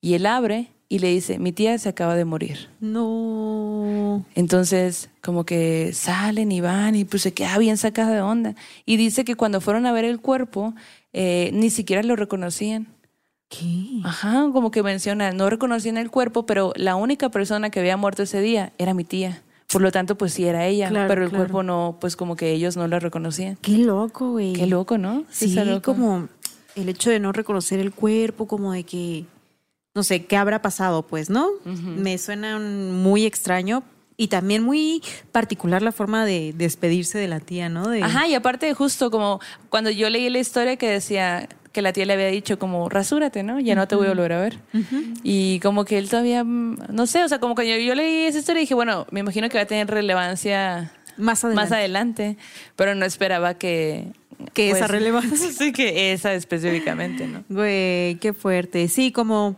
Y él abre y le dice, mi tía se acaba de morir.
No.
Entonces, como que salen y van y pues se queda bien sacada de onda. Y dice que cuando fueron a ver el cuerpo, eh, ni siquiera lo reconocían.
¿Qué?
Ajá, como que menciona, no reconocían el cuerpo, pero la única persona que había muerto ese día era mi tía. Por lo tanto, pues sí era ella,
Claro,
pero el
claro.
cuerpo no, pues como que ellos no la reconocían.
Qué loco, güey.
Qué loco, ¿no?
Sí,
loco.
como el hecho de no reconocer el cuerpo, como de que, no sé, ¿qué habrá pasado? Pues, ¿no? Me suena muy extraño y también muy particular la forma de despedirse de la tía, ¿no? De,
Ajá, y aparte justo como cuando yo leí la historia que decía que la tía le había dicho como rasúrate, ¿no? Ya no te voy a volver a ver. Y como que él todavía, no sé, o sea, como que yo, yo leí esa historia y dije, bueno, me imagino que va a tener relevancia
Más adelante.
más adelante, pero no esperaba que... pues,
Que esa relevancia.
Sí, que esa específicamente, ¿no?
Güey, qué fuerte. Sí, como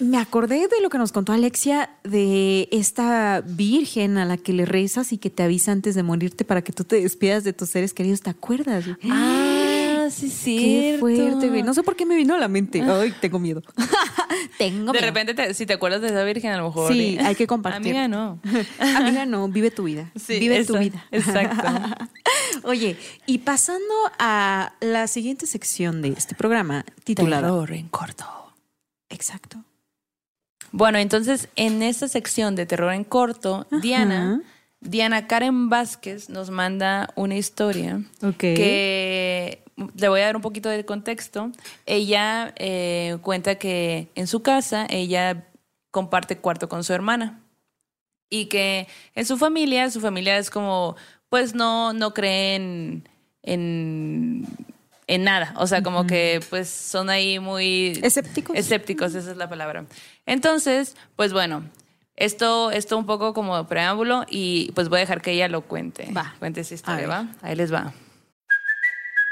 me acordé de lo que nos contó Alexia de esta virgen a la que le rezas y que te avisa antes de morirte para que tú te despidas de tus seres queridos. ¿Te acuerdas?
Ah, sí, sí.
Qué fuerte, güey. No sé por qué me vino a la mente. Ay, tengo miedo. tengo
De
miedo.
repente, te- si te acuerdas de esa virgen, a lo mejor.
Sí,
y-
hay que compartir.
Amiga, no.
Amiga, no, vive tu vida.
Sí,
vive tu
esa-
vida.
exacto.
Oye, y pasando a la siguiente sección de este programa, titulada.
Terror en corto.
Exacto.
Bueno, entonces en esta sección de terror en corto, Diana, Diana Karen Vázquez nos manda una historia
Ok.
que le voy a dar un poquito de contexto. Ella eh, cuenta que en su casa ella comparte cuarto con su hermana y que en su familia, su familia es como, pues no, no creen en, en nada, o sea, como que pues son ahí muy
¿Escépticos?
Escépticos, esa es la palabra. Entonces, pues bueno, esto, esto un poco como preámbulo y pues voy a dejar que ella lo cuente.
Va.
Cuente esa historia. ¿va? Ahí les va.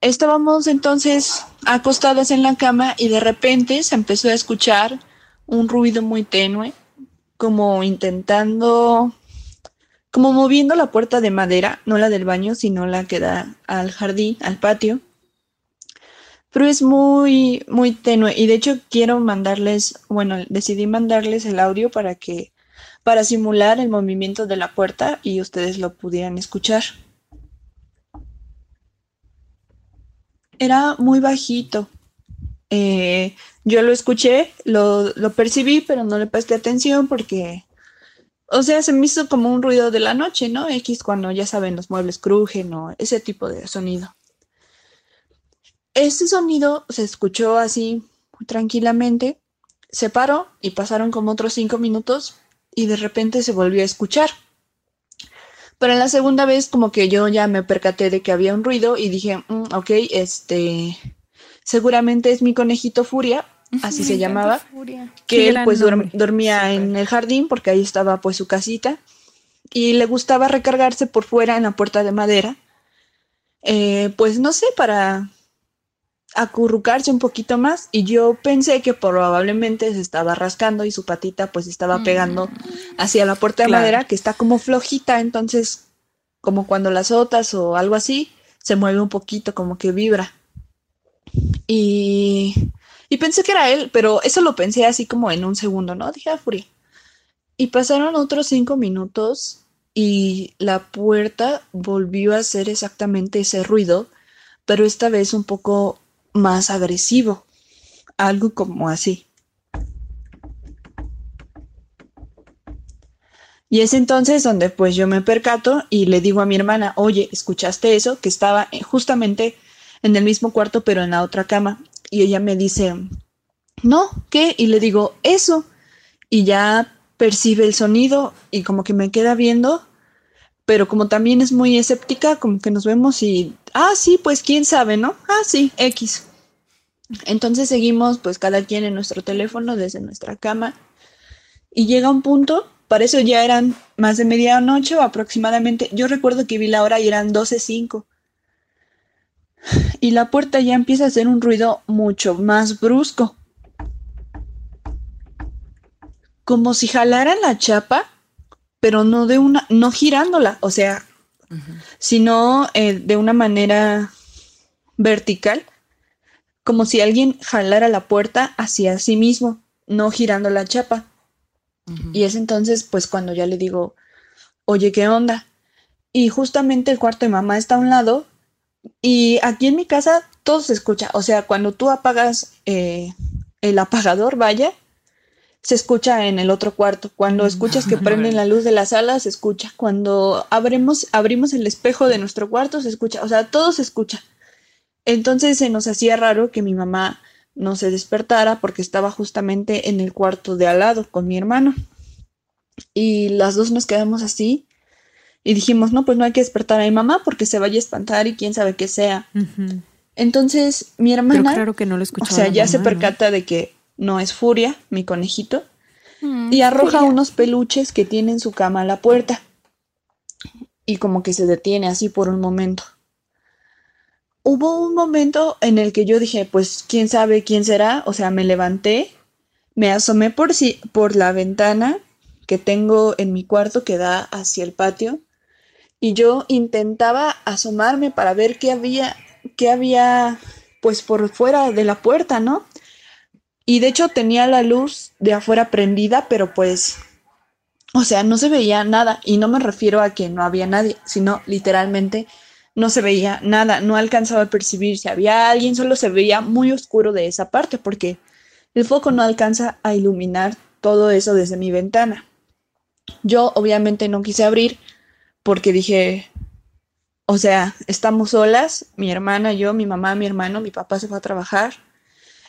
estábamos entonces acostadas en la cama y de repente se empezó a escuchar un ruido muy tenue, como intentando, como moviendo la puerta de madera, no la del baño, sino la que da al jardín, al patio. Pero es muy, muy tenue y de hecho quiero mandarles, bueno, decidí mandarles el audio para que, para simular el movimiento de la puerta y ustedes lo pudieran escuchar. Era muy bajito. Eh, yo lo escuché, lo, lo percibí, pero no le presté atención porque, o sea, se me hizo como un ruido de la noche, ¿no? X cuando ya saben, los muebles crujen o ese tipo de sonido. Ese sonido se escuchó así tranquilamente, se paró y pasaron como otros cinco minutos y de repente se volvió a escuchar. Pero en la segunda vez como que yo ya me percaté de que había un ruido y dije, "Mm, ok, este, seguramente es mi conejito Furia, así se llamaba,
Qué
que él pues
nombre.
dormía en el jardín porque ahí estaba pues su casita y le gustaba recargarse por fuera en la puerta de madera, eh, pues no sé, para acurrucarse un poquito más y yo pensé que probablemente se estaba rascando y su patita pues estaba pegando hacia la puerta de
Claro.
madera que está como flojita, entonces como cuando la azotas o algo así, se mueve un poquito, como que vibra. Y, y pensé que era él, pero eso lo pensé así como en un segundo, ¿no? Dije, ah, furia. Y pasaron otros cinco minutos y la puerta volvió a hacer exactamente ese ruido, pero esta vez un poco más agresivo. Algo como así. Y es entonces donde pues yo me percato y le digo a mi hermana, oye, ¿escuchaste eso? Que estaba eh, justamente en el mismo cuarto pero en la otra cama. Y ella me dice, no, ¿qué? Y le digo, eso. Y ya percibe el sonido y como que me queda viendo, pero como también es muy escéptica, como que nos vemos y, ah, sí, pues quién sabe, ¿no? Ah, sí, X. Entonces seguimos pues cada quien en nuestro teléfono desde nuestra cama y llega un punto, para eso ya eran más de medianoche o aproximadamente, yo recuerdo que vi la hora y eran 12.05 y la puerta ya empieza a hacer un ruido mucho más brusco. Como si jalara la chapa, pero no de una, no girándola, o sea, sino eh, de una manera vertical, como si alguien jalara la puerta hacia sí mismo, no girando la chapa. Y es entonces, pues, cuando ya le digo, oye, ¿qué onda? Y justamente el cuarto de mamá está a un lado y aquí en mi casa todo se escucha. O sea, cuando tú apagas eh, el apagador, vaya, se escucha en el otro cuarto. Cuando escuchas que prenden la luz de la sala, se escucha. Cuando abrimos, abrimos el espejo de nuestro cuarto, se escucha. O sea, todo se escucha. Entonces se nos hacía raro que mi mamá no se despertara porque estaba justamente en el cuarto de al lado con mi hermano. Y las dos nos quedamos así y dijimos, no, pues no hay que despertar a mi mamá porque se vaya a espantar y quién sabe qué sea. Entonces mi hermana,
claro que no lo
o sea, ya se percata de que no es Furia, mi conejito, mm, y arroja unos peluches que tiene en su cama a la puerta. Y como que se detiene así por un momento. Hubo un momento en el que yo dije, pues quién sabe quién será, o sea, me levanté, me asomé por, si, por la ventana que tengo en mi cuarto que da hacia el patio y yo intentaba asomarme para ver qué había, qué había pues por fuera de la puerta, ¿no? Y de hecho tenía la luz de afuera prendida, pero pues, o sea, no se veía nada. Y no me refiero a que no había nadie, sino literalmente no se veía nada. No alcanzaba a percibir si había alguien, solo se veía muy oscuro de esa parte, porque el foco no alcanza a iluminar todo eso desde mi ventana. Yo obviamente no quise abrir porque dije, o sea, estamos solas, mi hermana, yo, mi mamá, mi hermano, mi papá se fue a trabajar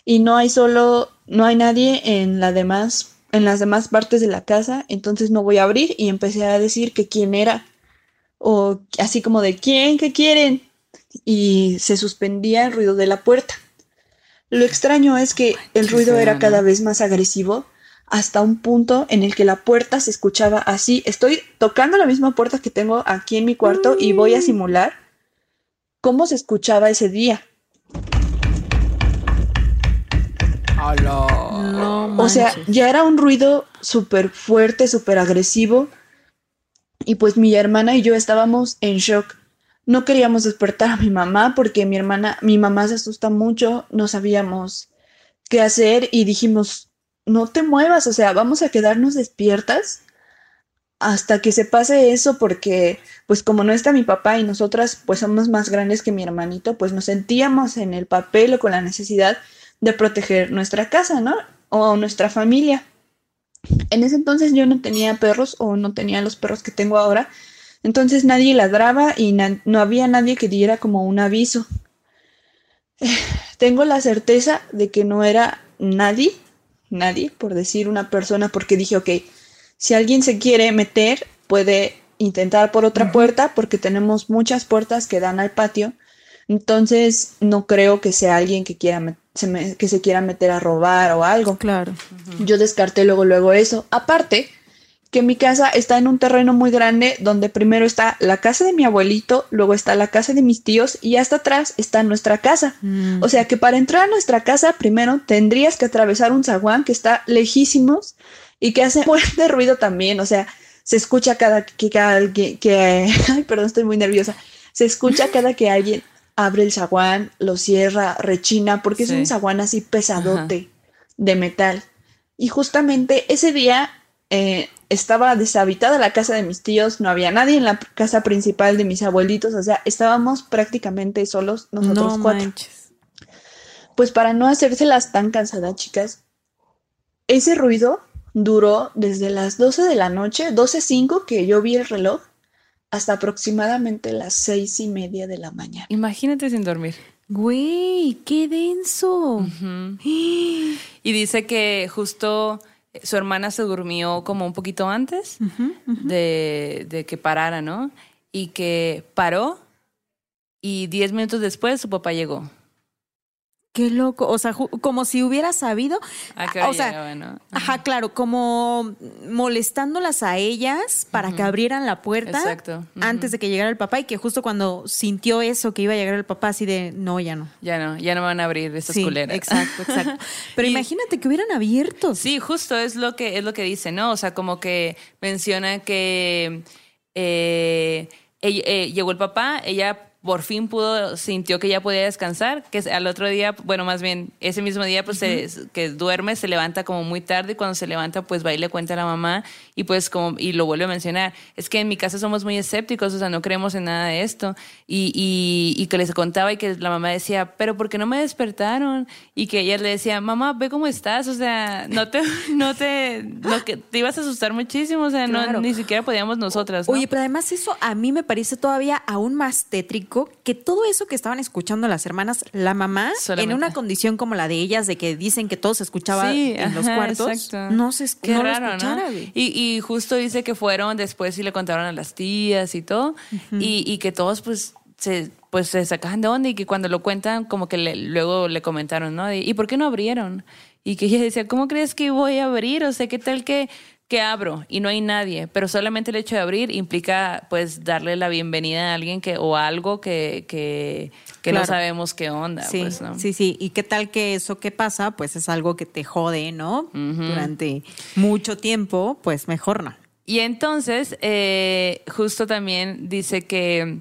y no hay solo, no hay nadie en la demás, en las demás partes de la casa, entonces no voy a abrir y empecé a decir que quién era o así como de quién, qué quieren y se suspendía el ruido de la puerta. Lo extraño es que el ruido era cada vez más agresivo hasta un punto en el que la puerta se escuchaba así. Estoy tocando la misma puerta que tengo aquí en mi cuarto y voy a mm. simular cómo se escuchaba ese día. O sea, ya era un ruido súper fuerte, súper agresivo. Y pues mi hermana y yo estábamos en shock. No queríamos despertar a mi mamá porque mi hermana, mi mamá se asusta mucho, no sabíamos qué hacer y dijimos, no te muevas, o sea, vamos a quedarnos despiertas hasta que se pase eso porque pues como no está mi papá y nosotras pues somos más grandes que mi hermanito, pues nos sentíamos en el papel o con la necesidad de proteger nuestra casa, ¿no? O nuestra familia. En ese entonces yo no tenía perros o no tenía los perros que tengo ahora, entonces nadie ladraba y no había nadie que diera como un aviso. tengo la certeza de que no era nadie nadie, por decir una persona, porque dije, ok, si alguien se quiere meter, puede intentar por otra puerta, porque tenemos muchas puertas que dan al patio. Entonces, no creo que sea alguien que quiera se que se quiera meter a robar o algo.
Claro.
Yo descarté luego, luego eso. Aparte, que mi casa está en un terreno muy grande donde primero está la casa de mi abuelito, luego está la casa de mis tíos y hasta atrás está nuestra casa. Mm. O sea que para entrar a nuestra casa primero tendrías que atravesar un zaguán que está lejísimos y que hace fuerte ruido también. O sea, se escucha cada que, alguien que, ay, perdón, estoy muy nerviosa. Se escucha cada que alguien abre el zaguán, lo cierra, rechina, porque es un zaguán así pesadote de metal. Y justamente ese día eh, estaba deshabitada la casa de mis tíos, no había nadie en la casa principal de mis abuelitos, o sea, estábamos prácticamente solos nosotros cuatro. Pues para no hacérselas tan cansadas, chicas, ese ruido duró desde las 12 de la noche, 12.05 que yo vi el reloj, hasta aproximadamente las seis y media de la mañana.
Imagínate sin dormir.
Güey, qué denso.
Y dice que justo su hermana se durmió como un poquito antes De, de que parara, ¿no? Y que paró y diez minutos después su papá llegó.
Qué loco, o sea, como si hubiera sabido,
¿A qué
ah, o sea,
llegaba, no?
ajá, claro, como molestándolas a ellas para que abrieran la puerta
Exacto,
antes de que llegara el papá y que justo cuando sintió eso que iba a llegar el papá así de no ya no.
Ya no, ya no van a abrir estas
Sí,
culeras.
exacto, exacto. Pero
Y-
imagínate que hubieran abierto.
Sí, justo es lo que es lo que dice, ¿no? O sea, como que menciona que eh, eh, llegó el papá, ella por fin pudo, sintió que ya podía descansar, que al otro día, bueno, más bien ese mismo día, pues se- que duerme, se levanta como muy tarde y cuando se levanta, pues va y le cuenta a la mamá y pues como, y lo vuelve a mencionar, es que en mi casa somos muy escépticos, o sea, no creemos en nada de esto y, y, y que les contaba y que la mamá decía, pero ¿por qué no me despertaron? Y que ella le decía, mamá, ve cómo estás, o sea, no te, no te, no, que te ibas a asustar muchísimo, o sea, no, ni siquiera podíamos nosotras, ¿no?
Oye, pero además eso a mí me parece todavía aún más tétrico que todo eso que estaban escuchando las hermanas, la mamá,
Solamente.
en una condición como la de ellas, de que dicen que todo se escuchaba
Sí,
en los cuartos,
exacto.
no se, esc-
Qué
no lo
raro,
escuchara,
¿no?
güey.
Y, y justo dice que fueron después y le contaron a las tías y todo, y, y que todos pues se, pues se sacaban de onda y que cuando lo cuentan como que le- luego le comentaron, ¿no? ¿Y por qué no abrieron? Y que ella decía, ¿cómo crees que voy a abrir? O sea, ¿qué tal que, que abro y no hay nadie? Pero solamente el hecho de abrir implica pues darle la bienvenida a alguien que o a algo que, que, que no
Claro.
sabemos qué onda,
Sí,
pues, ¿no?
sí, sí. ¿Y qué tal que eso que pasa, pues es algo que te jode, ¿no? Durante mucho tiempo, pues mejor no.
Y entonces, eh, justo también dice que,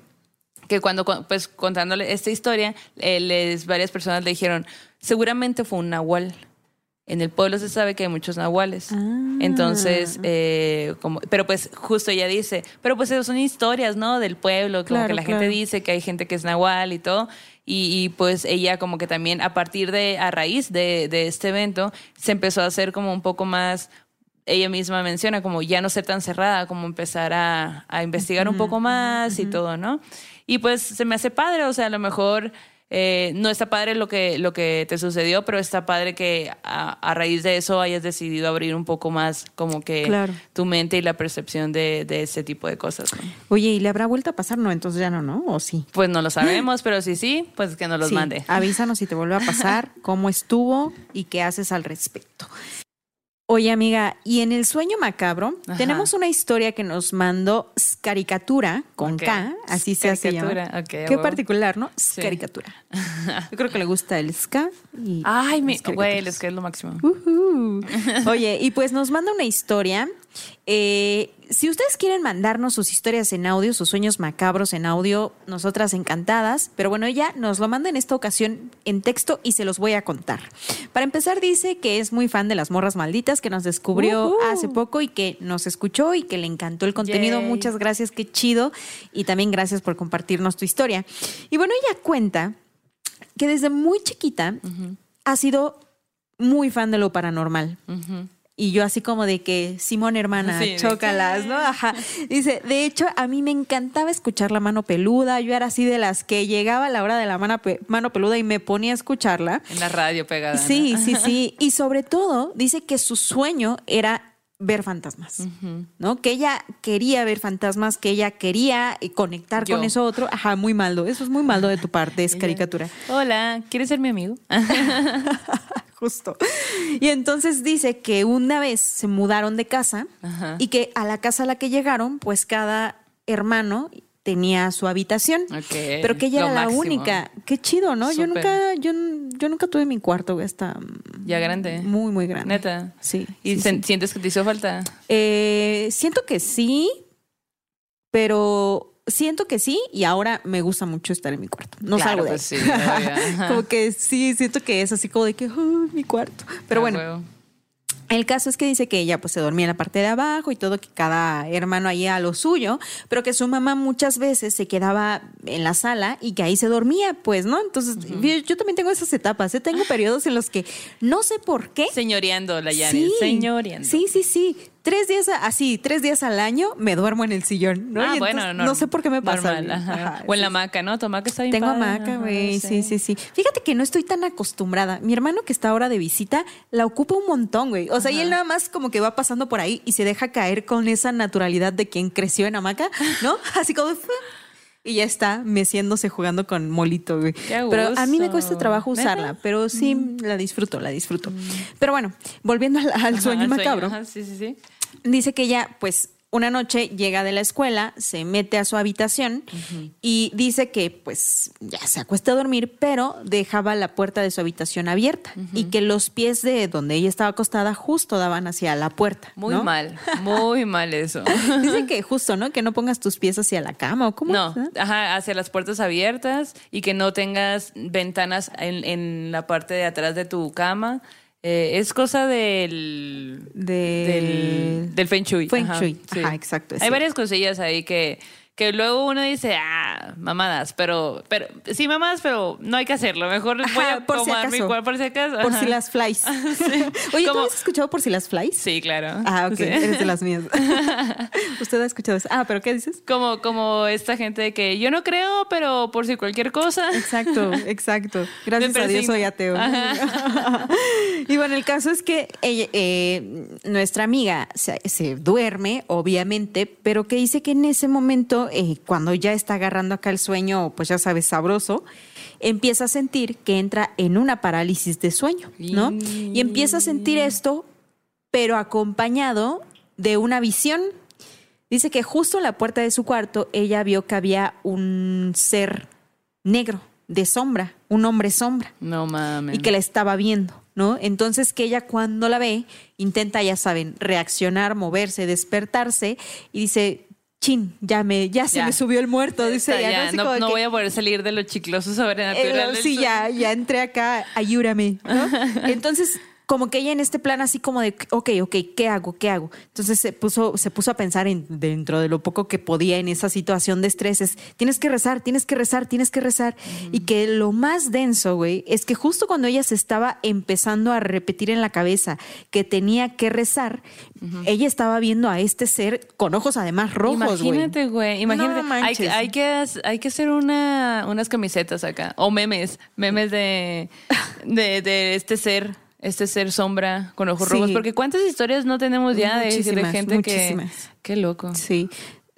que cuando, cu- pues contándole esta historia, eh, les, varias personas le dijeron, seguramente fue un nahual. En el pueblo se sabe que hay muchos nahuales. Entonces, eh, como, pero pues justo ella dice, pero pues eso son historias, ¿no? Del pueblo, como
Claro,
que la gente
claro.
dice que hay gente que es nahual y todo. Y, y, pues ella como que también a partir de, a raíz de, de este evento, se empezó a hacer como un poco más ella misma menciona como ya no ser tan cerrada, como empezar a, a investigar un poco más y todo, ¿no? Y pues se me hace padre, o sea, a lo mejor eh, no está padre lo que, lo que te sucedió, pero está padre que a, a raíz de eso hayas decidido abrir un poco más como que
Claro.
tu mente y la percepción de, de ese tipo de cosas. ¿no?
Oye, ¿y le habrá vuelto a pasar? No, entonces ya no, ¿no? ¿O sí?
Pues no lo sabemos, pero si sí, pues que nos los
Sí,
mande.
Avísanos si te vuelve a pasar, cómo estuvo y qué haces al respecto. Oye, amiga, y en el sueño macabro
Ajá.
tenemos una historia que nos mandó Caricatura con. K, así se hace llamar.
Scaricatura, ok, a
Qué particular, ¿no?
Sí.
Caricatura. Yo creo que le gusta el ska y
Ay, mi, güey, es que es lo máximo.
Ujú. Oye, y pues nos manda una historia. Eh, si ustedes quieren mandarnos sus historias en audio, sus sueños macabros en audio, nosotras encantadas. Pero bueno, ella nos lo manda en esta ocasión en texto y se los voy a contar. Para empezar, dice que es muy fan de las morras malditas, que nos descubrió hace poco y que nos escuchó y que le encantó el contenido.
Yay.
Muchas gracias, qué chido. Y también gracias por compartirnos tu historia. Y bueno, ella cuenta que desde muy chiquita ha sido muy fan de lo paranormal. Y yo así como de que, Simón, hermana,
Sí,
chócalas, ¿no? Ajá. Dice, de hecho, a mí me encantaba escuchar la mano peluda. Yo era así de las que llegaba a la hora de la mano, pe- mano peluda y me ponía a escucharla.
En la radio pegada. ¿no?
Sí, sí, sí. Y sobre todo, dice que su sueño era ver fantasmas, ¿no? Que ella quería ver fantasmas, que ella quería conectar
Yo.
con eso otro. Ajá, muy maldo. Eso es muy maldo de tu parte, es caricatura.
Hola, ¿quieres ser mi amigo?
Justo. Y entonces dice que una vez se mudaron de casa
Ajá.
y que a la casa a la que llegaron, pues cada hermano tenía su habitación. Pero que ella era la
máximo.
única. Qué chido, ¿no? Yo nunca, yo, yo nunca tuve mi cuarto, güey, está
Ya grande.
muy, muy grande.
Neta.
Sí.
¿Y
sí,
sen-
sí.
sientes que te hizo falta?
Eh, siento que sí, pero siento que sí y ahora me gusta mucho estar en mi cuarto. No
Claro,
salgo de
pues
ahí.
sí,
como que sí, siento que es así como de que "Ay, mi cuarto. Pero
Ah,
bueno,
huevo.
El caso es que dice que ella pues se dormía en la parte de abajo y todo, que cada hermano ahí a lo suyo, pero que su mamá muchas veces se quedaba en la sala y que ahí se dormía, pues, ¿no? Entonces, yo, yo también tengo esas etapas, ¿eh? tengo periodos en los que no sé por qué.
Señoreando la Yanis, señoreando.
Sí, sí, sí. Tres días así, tres días al año me duermo en el sillón, ¿no?
Ah,
Y
bueno,
entonces,
no,
no sé por qué me pasa.
normal, ajá.
Ajá,
o en la hamaca, ¿no? Tu hamaca está bien
Tengo hamaca, güey. Sí, sí, sí. Fíjate que no estoy tan acostumbrada. Mi hermano que está ahora de visita la ocupa un montón, güey. O sea, y él nada más como que va pasando por ahí y se deja caer con esa naturalidad de quien creció en hamaca, ¿no? Así como... Y ya está meciéndose jugando con molito, güey. Pero a mí me cuesta trabajo usarla, pero sí la disfruto, la disfruto. Pero bueno, volviendo al, al
Ajá,
sueño macabro.
ajá, sí, sí, sí.
Dice que ella, pues, una noche llega de la escuela, se mete a su habitación y dice que, pues, ya se acuesta a dormir, pero dejaba la puerta de su habitación abierta y que los pies de donde ella estaba acostada justo daban hacia la puerta.
Muy
¿no?
mal, muy mal eso.
Dice que justo, ¿no? Que no pongas tus pies hacia la cama o cómo.
No, ajá, hacia las puertas abiertas y que no tengas ventanas en, en la parte de atrás de tu cama. Eh, es cosa del,
Del-
del, del Feng Shui.
Feng Shui, ajá, exacto,
Hay
sí.
varias cosillas ahí que, que luego uno dice, ah, mamadas, pero, pero sí, mamadas, pero no hay que hacerlo. Mejor voy a
por si
mi cuerpo por si acaso.
Por si las flies. Oye, ¿tú has escuchado por si las flies?
Sí, claro.
Ah, ok,
Sí.
eres de las mías. Usted ha escuchado eso. Ah, pero ¿qué dices?
Como, como esta gente de que yo no creo, pero por si cualquier cosa.
Exacto, exacto. Gracias a Dios soy ateo. y bueno, el caso es que ella, eh, nuestra amiga se, se duerme, obviamente, pero que dice que en ese momento, eh, cuando ya está agarrando acá el sueño, pues ya sabes, sabroso, empieza a sentir que entra en una parálisis de sueño, ¿no? Y empieza a sentir esto, pero acompañado de una visión Dice que justo en la puerta de su cuarto ella vio que había un ser negro de sombra, un hombre sombra,
No mames.
y que la estaba viendo, ¿no? Entonces que ella cuando la ve intenta, ya saben, reaccionar, moverse, despertarse y dice, chin, ya me, ya se
Ya.
me subió el muerto, dice
Está, ya, no,
que-
voy a poder salir de lo chicloso sobrenatural.
eh, sí, ya, ya entré acá, ayúdame. ¿no? Entonces, como que ella en este plan así como de, ok, ok, ¿qué hago? ¿Qué hago? Entonces se puso, se puso a pensar en, dentro de lo poco que podía en esa situación de estrés, es, tienes que rezar, tienes que rezar, tienes que rezar. Y que lo más denso, güey, es que justo cuando ella se estaba empezando a repetir en la cabeza que tenía que rezar, ella estaba viendo a este ser con ojos además rojos, güey.
Imagínate, güey. Imagínate.
No
hay, que, hay que hacer una, unas camisetas acá. O memes. Memes de, de, de este ser. Este ser sombra con ojos
Sí.
rojos. Porque ¿cuántas historias no tenemos ya de, gente
muchísimas.
que. Qué loco.
Sí.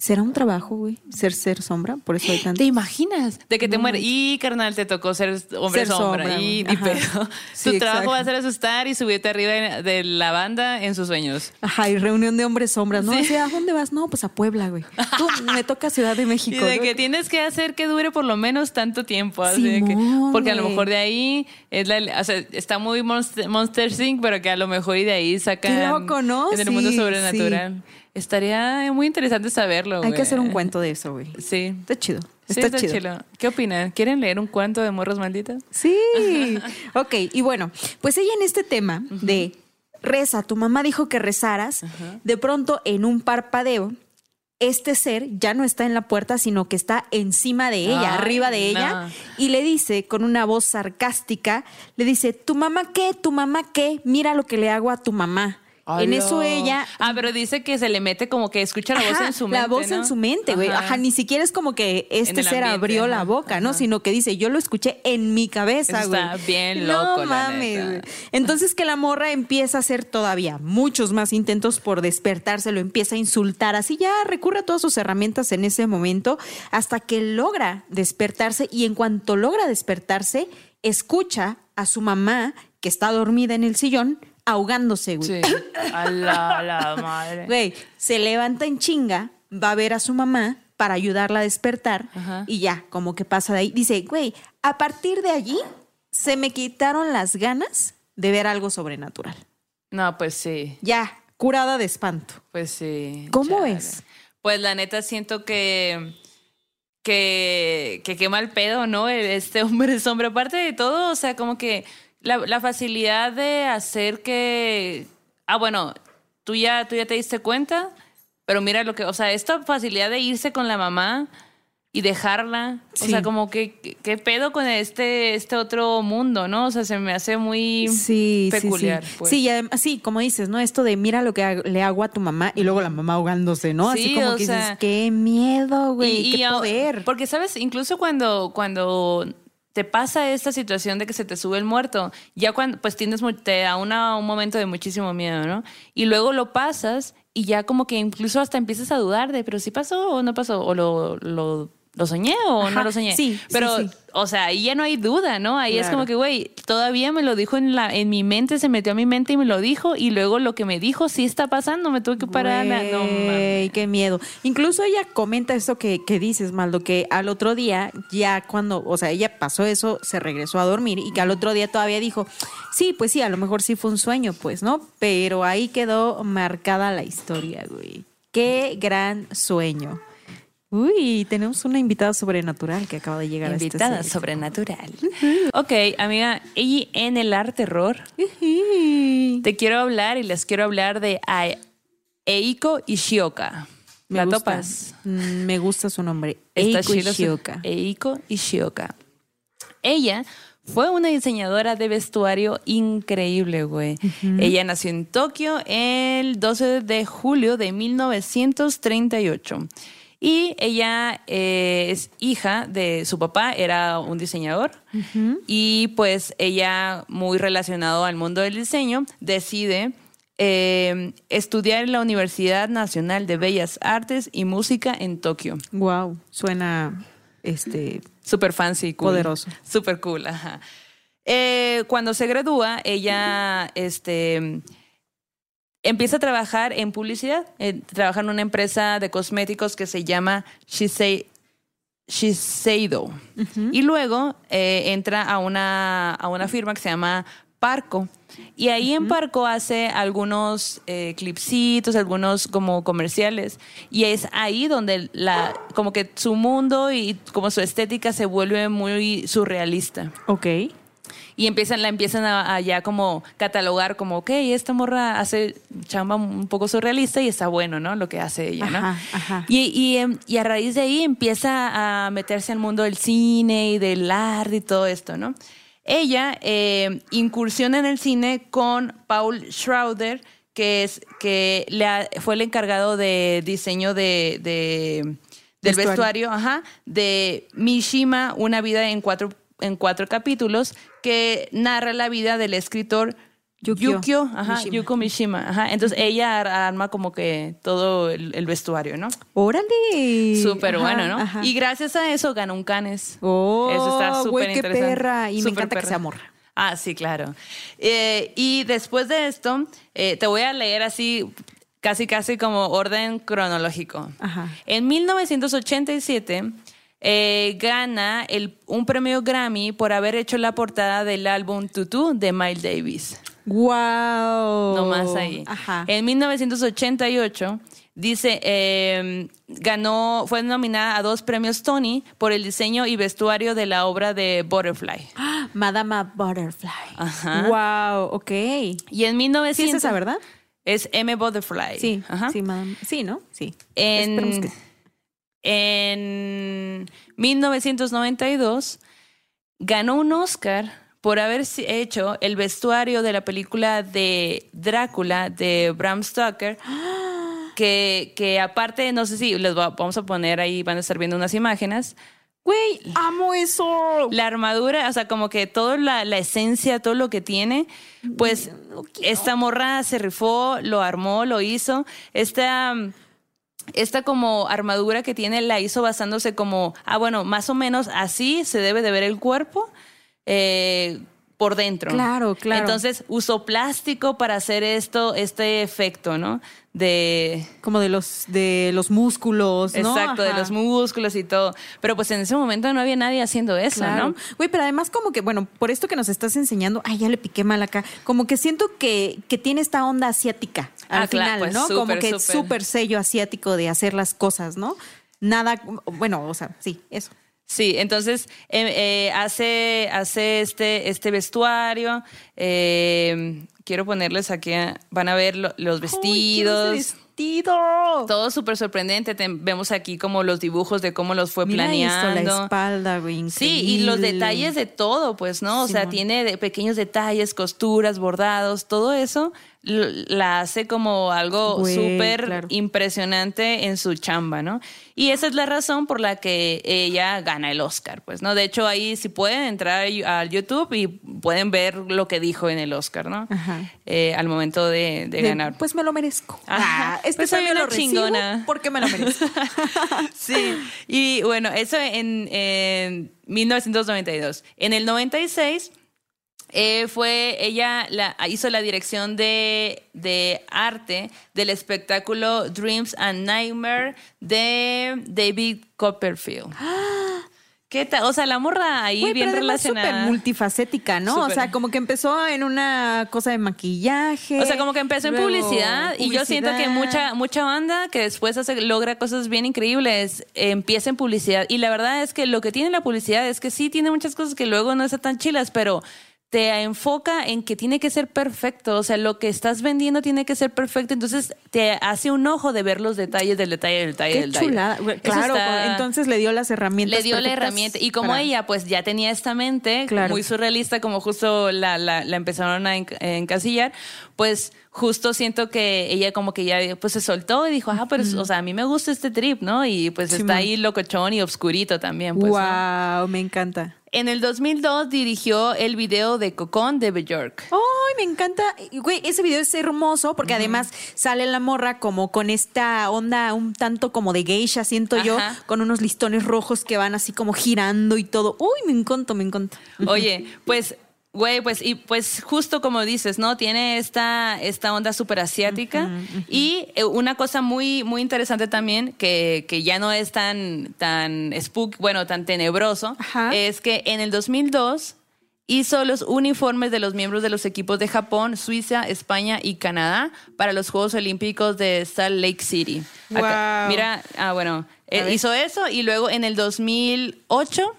¿Será un trabajo, güey? Ser ser sombra, por eso hay tanto.
¿Te imaginas? De que te muere. Y carnal, te tocó ser hombre
Ser
sombra.
sombra,
y ni pedo.
Sí,
tu trabajo
exacto.
va a ser asustar y subirte arriba de, de la banda en sus sueños.
Ajá, y reunión de hombres sombras, ¿no?
Sí.
¿A dónde vas? No, pues a Puebla, güey. Tú, me toca Ciudad de
Y
México.
de
¿no?
que tienes que hacer que dure por lo menos tanto tiempo. así de que-
Simón,
porque a lo mejor de ahí es la, o sea, está muy Monster, Monster Inc., pero que a lo mejor y de ahí sacan
Qué loco, ¿no?
en el mundo
Sí,
sobrenatural. Estaría muy interesante saberlo.
Hay que hacer un cuento de eso, güey.
Sí.
Está chido.
Sí,
Está, chido.
¿Qué opinan? ¿Quieren leer un cuento de morros malditas?
Sí. ok, y bueno, pues ella en este tema de reza, tu mamá dijo que rezaras, de pronto en un parpadeo, este ser ya no está en la puerta, sino que está encima de ella, arriba de ella,
no.
y le dice con una voz sarcástica, le dice, ¿tu mamá qué? ¿Tu mamá qué? Mira lo que le hago a tu mamá. En eso ella
Ah, pero dice que se le mete como que escucha la voz en su mente.
La voz
¿no?
en su mente, güey. Ajá. ni siquiera es como que este ser
ambiente,
abrió la
ajá,
boca, ¿no? Sino que dice, yo lo escuché en mi cabeza, güey.
está bien
No
loco, la
mames,
neta.
Entonces que la morra empieza a hacer todavía muchos más intentos por despertarse, lo empieza a insultar, así ya recurre a todas sus herramientas en ese momento hasta que logra despertarse y en cuanto logra despertarse, escucha a su mamá que está dormida en el sillón ahogándose, güey.
Sí. A la, madre.
Güey, se levanta en chinga, va a ver a su mamá para ayudarla a despertar
Ajá.
y ya, como que pasa de ahí. Dice, güey, a partir de allí se me quitaron las ganas de ver algo sobrenatural.
No, pues sí.
Ya, curada de espanto.
Pues sí.
¿Cómo
chale.
ves?
Pues la neta siento que que que qué mal pedo, ¿no? Este hombre sombra. Aparte de todo, o sea, como que la, la facilidad de hacer que ah, bueno, tú ya, tú ya te diste cuenta, pero mira lo que, o sea, esta facilidad de irse con la mamá y dejarla, o
Sí.
sea, como que, ¿qué pedo con este, este otro mundo, no? O sea, se me hace muy
Sí,
peculiar.
sí, sí.
pues.
Sí, y adem- sí, como dices, ¿no? Esto de mira lo que le hago a tu mamá y luego la mamá ahogándose, ¿no? Así
Sí,
como
o
que
sea,
dices, qué miedo, güey,
Y-
poder.
Porque, ¿sabes? Incluso cuando, cuando te pasa esta situación de que se te sube el muerto, ya cuando, pues tienes, te da una- un momento de muchísimo miedo, ¿no? Y luego lo pasas y ya como que incluso hasta empiezas a dudar de, pero si pasó o no pasó, o lo, lo, lo soñé o no lo soñé.
sí,
pero,
sí.
o sea, ahí ya no hay duda, ¿no? Ahí es como que, güey, todavía me lo dijo en, la, en mi mente, se metió a mi mente y me lo dijo, y luego lo que me dijo sí está pasando, me tuve que parar. a- No.
Güey, qué miedo. Incluso ella comenta esto que, que dices, Maldo, que al otro día, ya cuando, o sea, ella pasó eso, se regresó a dormir y que al otro día todavía dijo, sí, pues sí, a lo mejor sí fue un sueño, pues, ¿no? Pero ahí quedó marcada la historia, güey. Qué gran sueño. Uy, tenemos una invitada sobrenatural que acaba de llegar a
Invitada
este set.
sobrenatural. ok, amiga, y en el art terror te quiero hablar y les quiero hablar de Eiko Ishioka.
Me
¿La
gusta.
topas?
Mm, Me gusta su nombre. Eiko Ishioka.
Eiko Ishioka. Ella fue una diseñadora de vestuario increíble, güey. Ella nació en Tokio el 12 de julio de 1938. Y ella eh, es hija de su papá, era un diseñador. Y pues ella, muy relacionado al mundo del diseño, decide eh, estudiar en la Universidad Nacional de Bellas Artes y Música en Tokio.
Wow, suena este
Super fancy, cool.
Poderoso.
Super cool, ajá. Eh, cuando se gradúa, ella este, empieza a trabajar en publicidad. Eh, trabaja en una empresa de cosméticos que se llama Shisei- Shiseido. Y luego eh, entra a una, a una firma que se llama Parco. Y ahí en Parco hace algunos eh, clipsitos, algunos como comerciales. Y es ahí donde la, como que su mundo y como su estética se vuelve muy surrealista.
Ok.
Y empiezan, la empiezan a, a ya como catalogar como, ok, esta morra hace chamba un poco surrealista y está bueno, ¿no? Lo que hace ella, ¿no?
Ajá, ajá.
Y, y, em, y a raíz de ahí empieza a meterse al mundo del cine y del arte y todo esto, ¿no? Ella eh, incursiona en el cine con Paul Schrader, que es que le ha- fue el encargado de diseño de, de- del
Vestuario.
vestuario, ajá, de Mishima, una vida en cuatro, en cuatro capítulos, que narra la vida del escritor
Yukio
Yukio, ajá,
Mishima.
Yuko Mishima. Ajá. Entonces ella ar- arma como que todo el, el vestuario, ¿no?
Órale.
Súper bueno, ¿no?
ajá.
Y gracias a eso ganó un Canes.
Oh,
Eso está súper
güey, qué
interesante.
perra. Y me encanta que sea morra.
Ah, sí, claro. Eh, y después de esto, eh, te voy a leer así, casi, casi como orden cronológico.
Ajá.
En 1987 eh, gana el- un premio Grammy por haber hecho la portada del álbum Tutu de Miles Davis.
Wow.
No más ahí.
Ajá.
En 1988 dice eh, ganó fue nominada a dos premios Tony por el diseño y vestuario de la obra de Butterfly.
Ah, Madama Butterfly.
Ajá.
Wow, ok.
Y en 1900
Sí es esa, ¿verdad?
Es M Butterfly.
Sí,
Ajá.
sí, madame. Sí, ¿no? Sí. Esperemos
En,
que-
en 1992 ganó un Oscar por haber hecho el vestuario de la película de Drácula de Bram Stoker. Que, que aparte, no sé si les va- vamos a poner ahí, van a estar viendo unas imágenes.
Güey, amo eso.
La armadura, o sea, como que toda la, la esencia, todo lo que tiene, pues esta morra se rifó, lo armó, lo hizo. Esta, esta como armadura que tiene la hizo basándose como, ah, bueno, más o menos así se debe de ver el cuerpo. eh, por dentro.
Claro, claro.
Entonces usó plástico para hacer esto, este efecto, ¿no? De,
Como de los, de los músculos, ¿no?
exacto, de los músculos y todo. Pero pues en ese momento no había nadie haciendo eso,
Claro.
¿no?
Güey, pero además como que, bueno, por esto que nos estás enseñando, ay, ya le piqué mal acá, como que siento que, que tiene esta onda asiática al
Ah, claro,
final,
pues,
¿no? como que
súper.
súper sello asiático de hacer las cosas, ¿no? Nada, bueno, o sea, sí, eso.
Sí, entonces eh, eh, hace, hace este, este vestuario eh, quiero ponerles aquí, a- van a ver lo- los
Ay,
vestidos.
ese vestido.
todo súper sorprendente. Te- vemos aquí como los dibujos de cómo los fue
Mira
planeando.
esto, la espalda, güey.
Sí, y los detalles de todo, pues, ¿no? O sea, tiene de pequeños detalles, costuras, bordados, todo eso la hace como algo súper
claro.
impresionante en su chamba, ¿no? Y esa es la razón por la que ella gana el Oscar, pues, ¿no? De hecho, ahí si pueden entrar a YouTube y pueden ver lo que dijo en el Oscar, ¿no? Eh, al momento de, de
De-
ganar.
Pues me lo merezco.
Ajá.
Ah, este
Pues soy
premio
una chingona.
porque me lo merezco.
Sí, y bueno, eso en, en 1992. En el 96 eh, fue, ella la, hizo la dirección de, de arte del espectáculo Dreams and Nightmare de David Copperfield. ¿Qué tal? O sea, la morra ahí
Güey,
bien
pero además súper
relacionada.
multifacética, ¿no? O sea, como que empezó en una cosa de maquillaje.
O sea, como que empezó en publicidad, y yo siento que mucha mucha banda que después hace, logra cosas bien increíbles empieza en publicidad y la verdad es que lo que tiene la publicidad es que sí tiene muchas cosas que luego no están tan chilas, pero te enfoca en que tiene que ser perfecto, o sea, lo que estás vendiendo tiene que ser perfecto, entonces te hace un ojo de ver los detalles del detalle del detalle
Qué
del detalle.
chulada.
Eso
Claro,
está-
entonces le dio las herramientas.
le dio la herramienta. Y como
para-
ella, pues ya tenía esta mente
Claro.
muy surrealista, como justo la, la, la empezaron a enc- encasillar, pues justo siento que ella como que ya pues se soltó y dijo, ah, pero, o sea, a mí me gusta este trip, ¿no? Y pues está ahí locochón y obscurito también, pues. ¿no?
wow, me encanta.
En el 2002 dirigió el video de Cocón de Bjork.
¡Ay, me encanta! Güey, ese video es hermoso porque además sale la morra como con esta onda un tanto como de geisha, siento yo, con unos listones rojos que van así como girando y todo. ¡Uy, me encanta, me encanta!
Oye, pues, güey, pues, y pues justo como dices, ¿no? Tiene esta, esta onda súper asiática. Y eh, una cosa muy, muy interesante también, que, que ya no es tan, tan spook, bueno, tan tenebroso,
Ajá.
es que en el 2002 hizo los uniformes de los miembros de los equipos de Japón, Suiza, España y Canadá para los Juegos Olímpicos de Salt Lake City. Acá-
Wow.
mira, ah, bueno, eh, hizo eso y luego en el 2008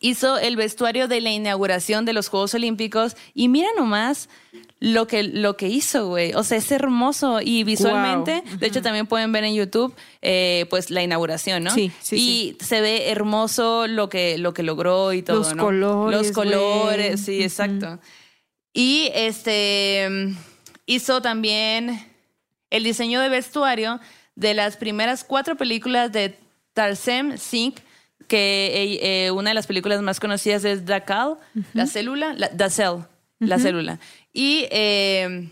hizo el vestuario de la inauguración de los Juegos Olímpicos y mira nomás lo que, lo que hizo, güey. O sea, es hermoso y visualmente, de hecho también pueden ver en YouTube, eh, pues la inauguración, ¿no?
Sí, sí,
Y se ve hermoso lo que, lo que logró y todo,
Los
¿no?
colores,
Los colores, sí, exacto. Y este hizo también el diseño de vestuario de las primeras cuatro películas de Tarsem Singh, que eh, eh, una de las películas más conocidas es Dakal, la célula, la, The Cell, la célula. Y eh,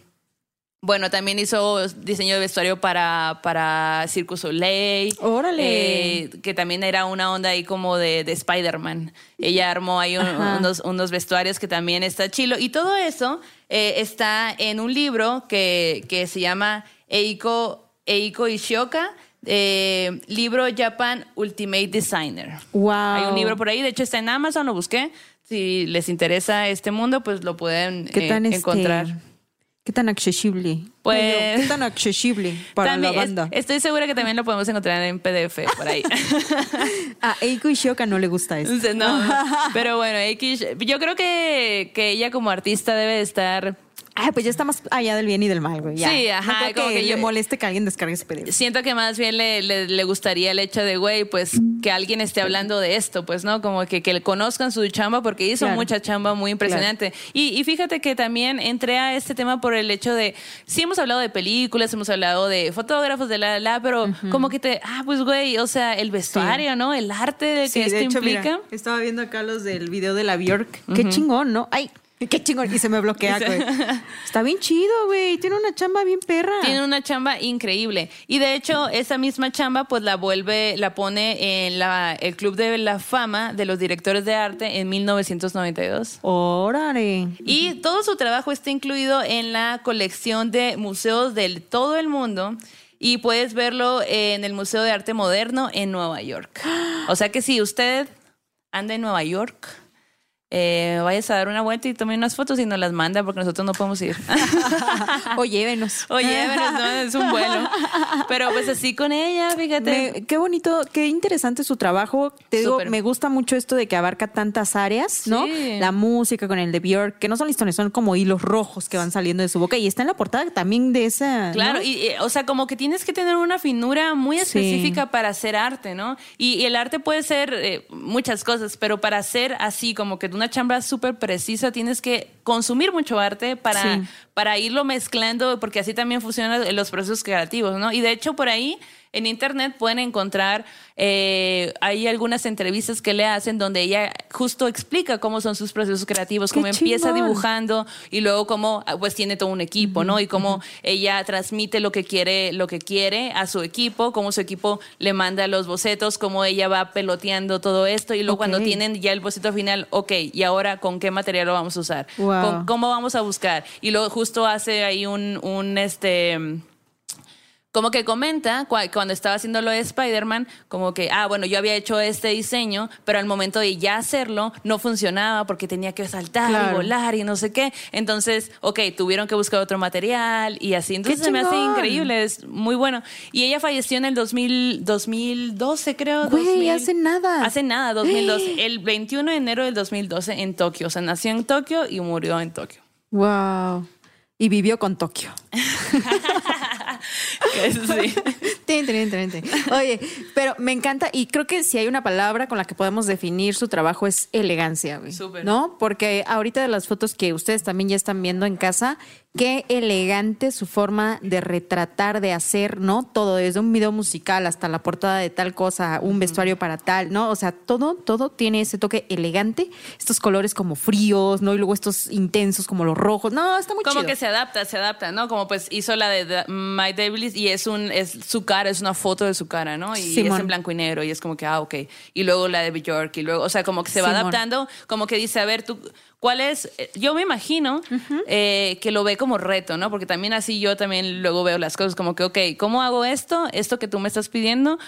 bueno, también hizo diseño de vestuario para, para Circus Soleil.
¡Órale!
eh, que también era una onda ahí como de, de Spider-Man. Ella armó ahí un- unos, unos vestuarios que también está chilo. Y todo eso eh, está en un libro que, que se llama Eiko, Eiko Ishioka, eh, libro Japan Ultimate Designer.
¡Wow!
Hay un libro por ahí, de hecho está en Amazon, lo busqué. Si les interesa este mundo, pues lo pueden
¿Qué
eh,
este,
encontrar.
¿Qué tan accesible?
Pues-
¿Qué tan accesible para
También
la
es-
banda?
estoy segura que también lo podemos encontrar en PDF por ahí.
A Eiko Ishioka no le gusta esto.
No, pero bueno, X, yo creo que, que ella como artista debe de estar
Ah, pues ya está más allá del bien y del mal, güey. ya.
Sí,
No
ajá,
creo
como
que,
que
le
yo-
moleste que alguien descargue ese PDF.
Siento que más bien le, le, le gustaría el hecho de, güey, pues que alguien esté hablando de esto, pues, ¿no? Como que, que le conozcan su chamba porque hizo
Claro.
mucha chamba muy impresionante. Y, y fíjate que también entré a este tema por el hecho de, sí hemos hablado de películas, hemos hablado de fotógrafos, de la, la, pero como que te, ah, pues, güey, o sea, el vestuario, ¿no? El arte de
Sí,
que esto
de hecho, mira,
implica.
estaba viendo acá los del video de la Bjork. Qué chingón, ¿no? Ay, qué chingón. Y se me bloquea, güey. Está bien chido, güey. Tiene una chamba bien perra.
Tiene una chamba increíble. Y de hecho, esa misma chamba, pues la vuelve, la pone en la, el Club de la Fama de los Directores de Arte en 1992.
Órale.
Y todo su trabajo está incluido en la colección de museos de todo el mundo. Y puedes verlo en el Museo de Arte Moderno en Nueva York. O sea que si usted anda en Nueva York, eh, vayas a dar una vuelta y tome unas fotos y nos las manda porque nosotros no podemos ir.
O llévenos.
Oye, pero no, es un vuelo. Pero pues así con ella, fíjate.
Me- qué bonito, qué interesante su trabajo. Te digo,
Súper.
me gusta mucho esto de que abarca tantas áreas, ¿no?
Sí.
La música con el de Björk, que no son listones, son como hilos rojos que van saliendo de su boca. Y está en la portada también de esa.
Claro,
¿no?
y, o sea, como que tienes que tener una finura muy
Sí.
específica para hacer arte, ¿no? Y, y el arte puede ser eh, muchas cosas, pero para hacer así, como que una chamba súper precisa, tienes que consumir mucho arte para,
Sí.
para irlo mezclando, porque así también funcionan los procesos creativos, ¿no? Y de hecho, por ahí en internet pueden encontrar, eh, hay algunas entrevistas que le hacen donde ella justo explica cómo son sus procesos creativos,
¡Qué
cómo empieza dibujando y luego cómo ah, pues tiene todo un equipo, ¿no? Y cómo ella transmite lo que quiere, lo que quiere a su equipo, cómo su equipo le manda los bocetos, cómo ella va peloteando todo esto y luego cuando tienen ya el boceto final, ok, y ahora con qué material lo vamos a usar,
Wow.
¿Con- cómo vamos a buscar. Y luego justo hace ahí un, un este como que comenta cua- cuando estaba haciendo lo de Spider-Man, como que, ah, bueno, yo había hecho este diseño, pero al momento de ya hacerlo no funcionaba porque tenía que saltar
Claro.
y volar y no sé qué. Entonces, ok, tuvieron que buscar otro material y así. Entonces se me hace increíble, es muy bueno. Y ella falleció en el 2000, 2012, creo.
Güey,
2000.
hace nada.
Hace nada, 2012. El 21 de enero del 2012 en Tokio. O sea, nació en Tokio y murió en Tokio.
Wow. Y vivió con Tokio.
Sí.
Oye, pero me encanta y creo que si hay una palabra con la que podemos definir su trabajo es elegancia, güey.
Súper.
¿No? Porque ahorita de las fotos que ustedes también ya están viendo en casa, qué elegante su forma de retratar, de hacer, ¿no? Todo, desde un video musical hasta la portada de tal cosa, un vestuario para tal, ¿no? O sea, todo, todo tiene ese toque elegante, estos colores como fríos, ¿no? Y luego estos intensos como los rojos. No, está muy
como
chido.
que se adapta, se adapta, ¿no? Como pues hizo la de The- My Devils y es un es su cara, es una foto de su cara, ¿no? Y es
Simón.
en blanco y negro y es como que ah, ok. Y luego la de Bjork y luego, o sea, como que se va
Simón.
adaptando, como que dice, a ver, tú ¿Cuál es? Eh, Yo me imagino eh, que lo ve como reto, ¿no? Porque también así yo también luego veo las cosas como que, ok, ¿cómo hago esto? Esto que tú me estás pidiendo,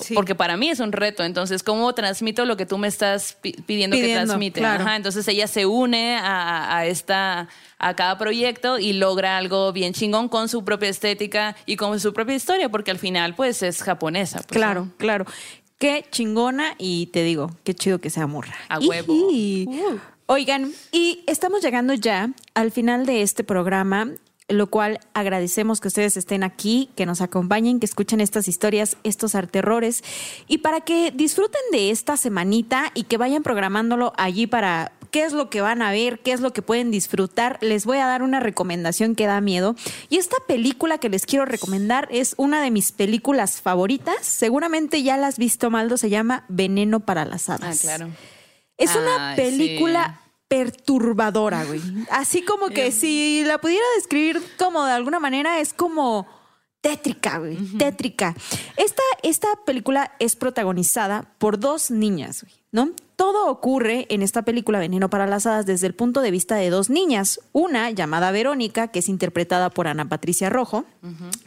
Sí.
porque para mí es un reto. Entonces, ¿cómo transmito lo que tú me estás pi- pidiendo, que transmite?
claro.
Ajá, entonces ella se une a, a esta a cada proyecto y logra algo bien chingón con su propia estética y con su propia historia, porque al final, pues, es japonesa. pues,
Claro,
¿no?
claro. Qué chingona y te digo, qué chido que sea morra.
A huevo.
Ijí. Oigan, y estamos llegando ya al final de este programa, lo cual agradecemos que ustedes estén aquí, que nos acompañen, que escuchen estas historias, estos arterrores y para que disfruten de esta semanita y que vayan programándolo allí para qué es lo que van a ver, qué es lo que pueden disfrutar. Les voy a dar una recomendación que da miedo. Y esta película que les quiero recomendar es una de mis películas favoritas. Seguramente ya la has visto, Maldo. Se llama Veneno para las
Ah,
hadas.
claro.
Es una película perturbadora, güey. Así como que si la pudiera describir como de alguna manera es como tétrica, güey, tétrica. Esta, esta película es protagonizada por dos niñas, güey, ¿no? Todo ocurre en esta película Veneno para las Hadas desde el punto de vista de dos niñas. Una llamada Verónica, que es interpretada por Ana Patricia Rojo,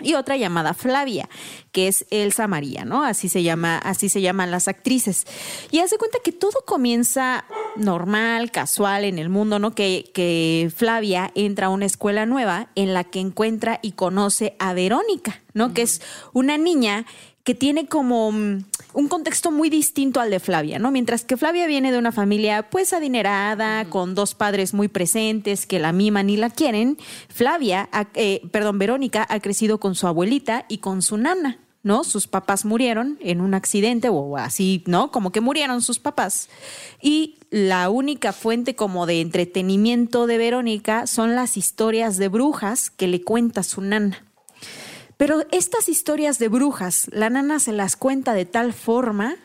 y otra llamada Flavia, que es Elsa María, ¿no? Así se llama, así se llaman las actrices. Y hace cuenta que todo comienza normal, casual en el mundo, ¿no? Que, que Flavia entra a una escuela nueva en la que encuentra y conoce a Verónica, ¿no? Que es una niña que tiene como mm, un contexto muy distinto al de Flavia, ¿no? Mientras que Flavia viene de una familia pues adinerada, con dos padres muy presentes que la miman y la quieren, Flavia, eh, perdón, Verónica ha crecido con su abuelita y con su nana, ¿no? Sus papás murieron en un accidente o así, ¿no? Como que murieron sus papás. Y la única fuente como de entretenimiento de Verónica son las historias de brujas que le cuenta su nana. Pero estas historias de brujas, la nana se las cuenta de tal forma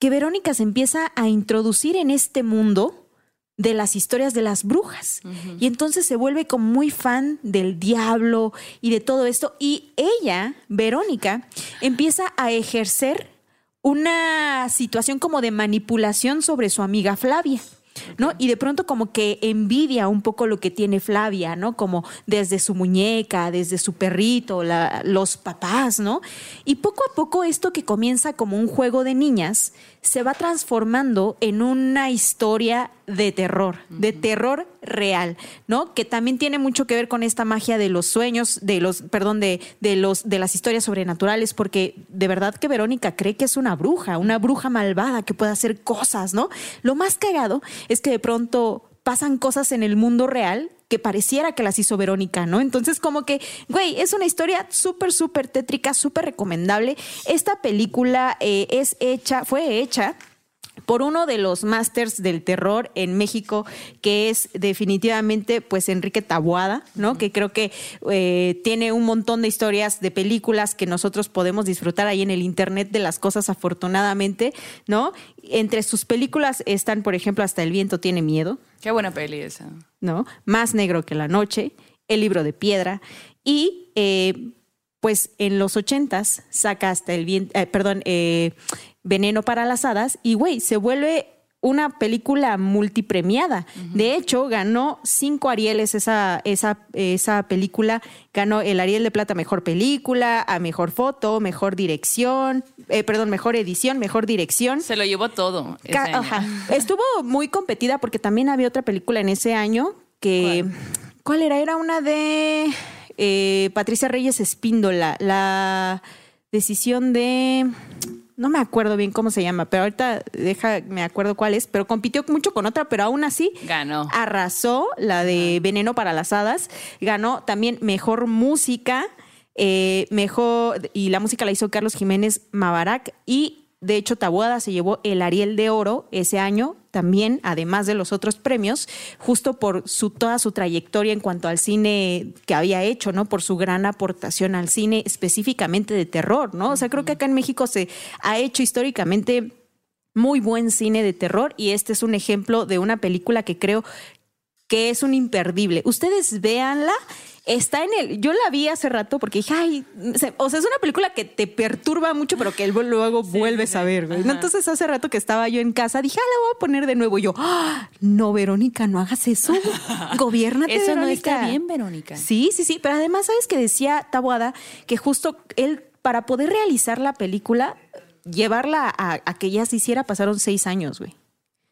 que Verónica se empieza a introducir en este mundo de las historias de las brujas. Y entonces se vuelve como muy fan del diablo y de todo esto. Y ella, Verónica, empieza a ejercer una situación como de manipulación sobre su amiga Flavia. ¿No? Y de pronto como que envidia un poco lo que tiene Flavia, ¿no? Como desde su muñeca, desde su perrito, la- los papás, ¿no? Y poco a poco esto que comienza como un juego de niñas se va transformando en una historia de terror, de terror real, ¿no? Que también tiene mucho que ver con esta magia de los sueños, de los, perdón, de, de los, de las historias sobrenaturales, porque de verdad que Verónica cree que es una bruja, una bruja malvada que puede hacer cosas, ¿no? Lo más cagado es que de pronto pasan cosas en el mundo real que pareciera que las hizo Verónica, ¿no? Entonces, como que, güey, es una historia súper, súper tétrica, súper recomendable. Esta película eh, es hecha, fue hecha por uno de los masters del terror en México, que es definitivamente pues Enrique Taboada, ¿no? Que creo que eh, tiene un montón de historias de películas que nosotros podemos disfrutar ahí en el Internet de las cosas afortunadamente, ¿no? Entre sus películas están, por ejemplo, Hasta el viento tiene miedo,
Qué buena peli esa.
¿no? Más negro que la noche, El libro de piedra y eh, pues en los ochentas saca hasta el viento, perdón, eh, Veneno para las hadas y güey, se vuelve una película multipremiada. De hecho, ganó cinco Arieles esa, esa, esa película. Ganó el Ariel de Plata Mejor Película, a Mejor Foto, Mejor Dirección, eh, perdón, Mejor Edición, Mejor Dirección.
Se lo llevó todo. ese
Ca-
año.
ajá. Estuvo muy competida porque también había otra película en ese año que. ¿Cuál, era? Era una de eh, Patricia Reyes Espíndola. La decisión de. No me acuerdo bien cómo se llama, pero ahorita deja, me acuerdo cuál es, pero compitió mucho con otra, pero aún así
Ganó.
arrasó la de Veneno para las Hadas, ganó también mejor música, eh, mejor, y la música la hizo Carlos Jiménez Mabarak, y de hecho Tabuada se llevó el Ariel de Oro ese año, también, además de los otros premios, justo por su, toda su trayectoria en cuanto al cine que había hecho, ¿no? Por su gran aportación al cine específicamente de terror, ¿no? O sea, creo que acá en México se ha hecho históricamente muy buen cine de terror y este es un ejemplo de una película que creo que es un imperdible. Ustedes véanla. Está en el. Yo la vi hace rato porque dije, ay, o sea, es una película que te perturba mucho, pero que luego vuelves a ver. güey, ¿no? Entonces, hace rato que estaba yo en casa, dije, ah, la voy a poner de nuevo. Y yo, "Ah, no, Verónica, no hagas eso. Gobiérnate.
Eso no
Verónica".
está bien, Verónica.
Sí, sí, sí. Pero además, ¿sabes que decía Tabuada? Que justo él, para poder realizar la película, llevarla a, a que ella se hiciera, pasaron seis años, güey.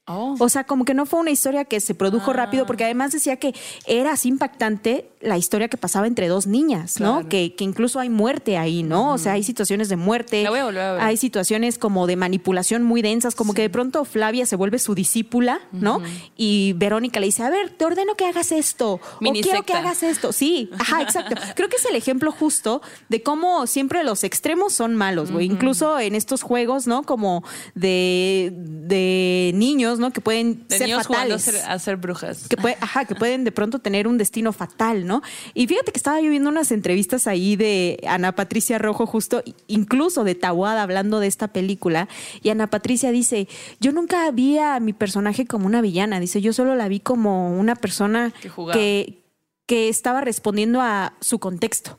Oh.
O sea, como que no fue una historia que se produjo rápido, porque además decía que era así impactante la historia que pasaba entre dos niñas, ¿no? Que, que incluso hay muerte ahí, ¿no? O sea, hay situaciones de muerte.
La voy a volver a ver.
Hay situaciones como de manipulación muy densas, como que de pronto Flavia se vuelve su discípula, ¿no? Y Verónica le dice, a ver, te ordeno que hagas esto.
Mini
o quiero que hagas esto. Sí, ajá, exacto. Creo que es el ejemplo justo de cómo siempre los extremos son malos, güey. Incluso en estos juegos, ¿no? Como de, de niños, ¿no? Que pueden
De
ser
niños jugando a
fatales
ser, a ser brujas.
que puede- ajá, que pueden de pronto tener un destino fatal, ¿no? Y fíjate que estaba yo viendo unas entrevistas ahí de Ana Patricia Rojo, justo, incluso de Tawada, hablando de esta película, y Ana Patricia dice, yo nunca vi a mi personaje como una villana, dice, yo solo la vi como una persona
que,
que estaba respondiendo a su contexto.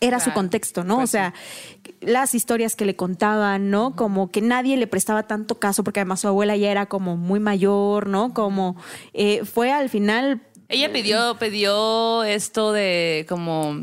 Era su contexto, ¿no?
pues
o sea, las historias que le contaban, ¿no? Como que nadie le prestaba tanto caso, porque además su abuela ya era como muy mayor, ¿no? Como eh, fue al final.
Ella pidió, pidió esto de como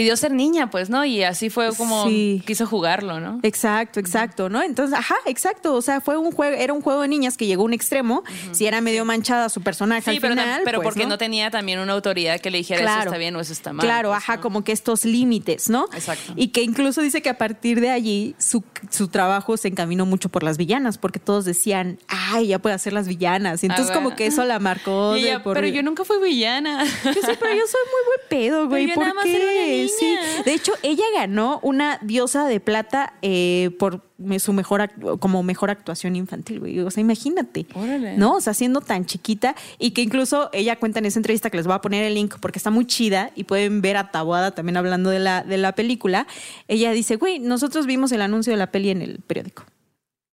pidió ser niña, pues, ¿no? Y así fue como
Sí.
quiso jugarlo, ¿no?
Exacto, exacto, ¿no? Entonces, ajá, exacto. O sea, fue un juego, era un juego de niñas que llegó a un extremo. Si era medio manchada su personaje
Sí,
al
pero,
final.
pero
pues,
porque ¿no? tenía también una autoridad que le dijera eso está bien o eso está mal.
Claro,
pues,
ajá,
¿no?
como que estos límites, ¿no?
Exacto.
Y que incluso dice que a partir de allí su, su trabajo se encaminó mucho por las villanas, porque todos decían, ay, ya puede hacer las villanas. Y entonces
Ah,
como
bueno.
que eso la marcó.
Y
de
ella,
por
pero yo nunca fui villana.
Yo sí, pero yo soy muy buen pedo, güey.
yo
¿Por
nada más
qué?
era una niña.
Sí. De hecho, ella ganó una diosa de plata eh, por su mejor como mejor actuación infantil, güey. O sea, imagínate.
Órale.
¿No? O sea, siendo tan chiquita y que incluso ella cuenta en esa entrevista que les voy a poner el link porque está muy chida y pueden ver a Tabuada también hablando de la, de la película. Ella dice, güey, nosotros vimos el anuncio de la peli en el periódico.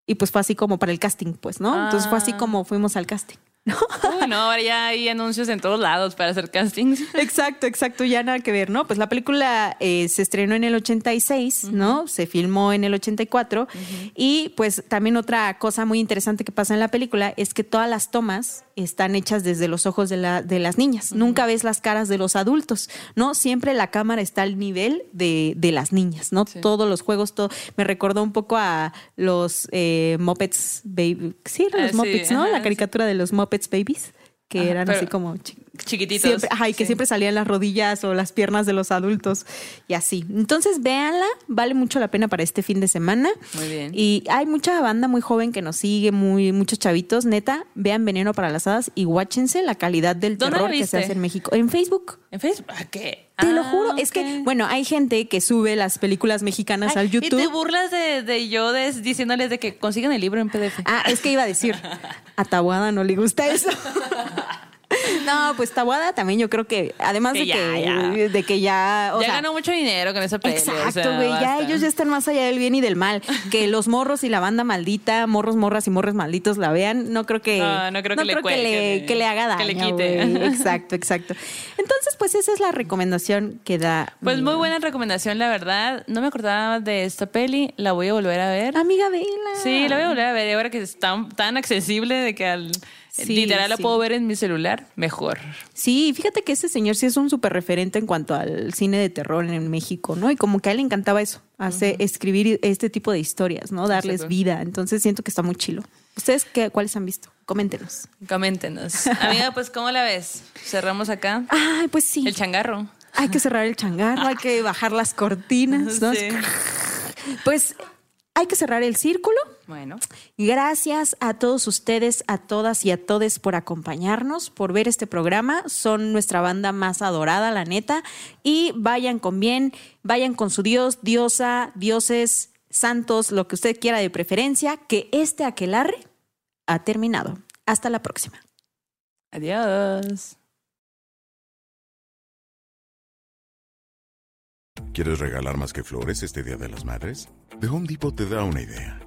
Y pues fue así como para el casting, pues, ¿no? Entonces fue así
Ah.
como fuimos al casting.
Uy, no, ahora ya hay anuncios en todos lados para hacer castings.
Exacto, exacto, ya nada que ver, ¿no? Pues la película eh, se estrenó en el 86, ¿no? Se filmó en el 84 y pues también otra cosa muy interesante que pasa en la película es que todas las tomas están hechas desde los ojos de, la, de las niñas. Nunca ves las caras de los adultos, ¿no? Siempre la cámara está al nivel de, de las niñas, ¿no? Todos los juegos, todo. Me recordó un poco a los eh, Muppets Baby. Sí, los
Ah, sí,
Muppets, ¿no?
ajá,
la
sí.
caricatura de los Muppets Babies, que eran
pero-
así como
Chiquititos.
Siempre, ajá, y que
Sí.
siempre salían las rodillas o las piernas de los adultos y así. Entonces, véanla, vale mucho la pena para este fin de semana.
Muy bien.
Y hay mucha banda muy joven que nos sigue, muy, muchos chavitos. Neta, vean Veneno para las Hadas y watchense la calidad del
¿Dónde
terror que se hace en México. En Facebook.
¿En Facebook? ¿A qué?
Te lo
Ah,
juro, es que, bueno, hay gente que sube las películas mexicanas
Ay,
al YouTube.
Y te burlas de, de yo des- diciéndoles de que consigan el libro en PDF.
Ah, es que iba a decir, a Tabuada no le gusta eso. No, pues Tabuada también yo creo que, además
Que
de,
ya,
que,
ya.
de que ya... o
ya
sea,
ganó mucho dinero con esa peli. o
Exacto,
sea,
güey. ya ellos ya están más allá del bien y del mal. Que los morros y la banda maldita, morros, morras y morros malditos la vean, no creo que.
No, no creo que le
que, le, que le haga daño.
que le quite.
Exacto, exacto. Entonces, pues esa es la recomendación que da.
Pues muy buena recomendación, la verdad. No me acordaba de esta peli. La voy a volver a ver.
Amiga, vela.
Sí, la voy a volver a ver. Y ahora que es tan, tan accesible de que al,
Sí,
literal la
sí.
puedo ver en mi celular, mejor.
Sí, fíjate que ese señor sí es un súper referente en cuanto al cine de terror en México, ¿no? Y como que a él le encantaba eso, hacer, escribir este tipo de historias, ¿no? Darles
Exacto.
vida. Entonces siento que está muy chilo. ¿Ustedes qué, cuáles han visto? Coméntenos.
Coméntenos. Amiga, pues, ¿cómo la ves? Cerramos acá.
Ay, pues sí.
El changarro.
Hay que cerrar el changarro, hay que bajar las cortinas, ¿no?
Sí.
Pues hay que cerrar el círculo.
Bueno.
Gracias a todos ustedes, a todas y a todes por acompañarnos, por ver este programa. Son nuestra banda más adorada, la neta. Y vayan con bien, vayan con su Dios, diosa, dioses, santos, lo que usted quiera de preferencia, que este aquelarre ha terminado. Hasta la próxima.
Adiós.
¿Quieres regalar más que flores este Día de las Madres? The Home Depot te da una idea.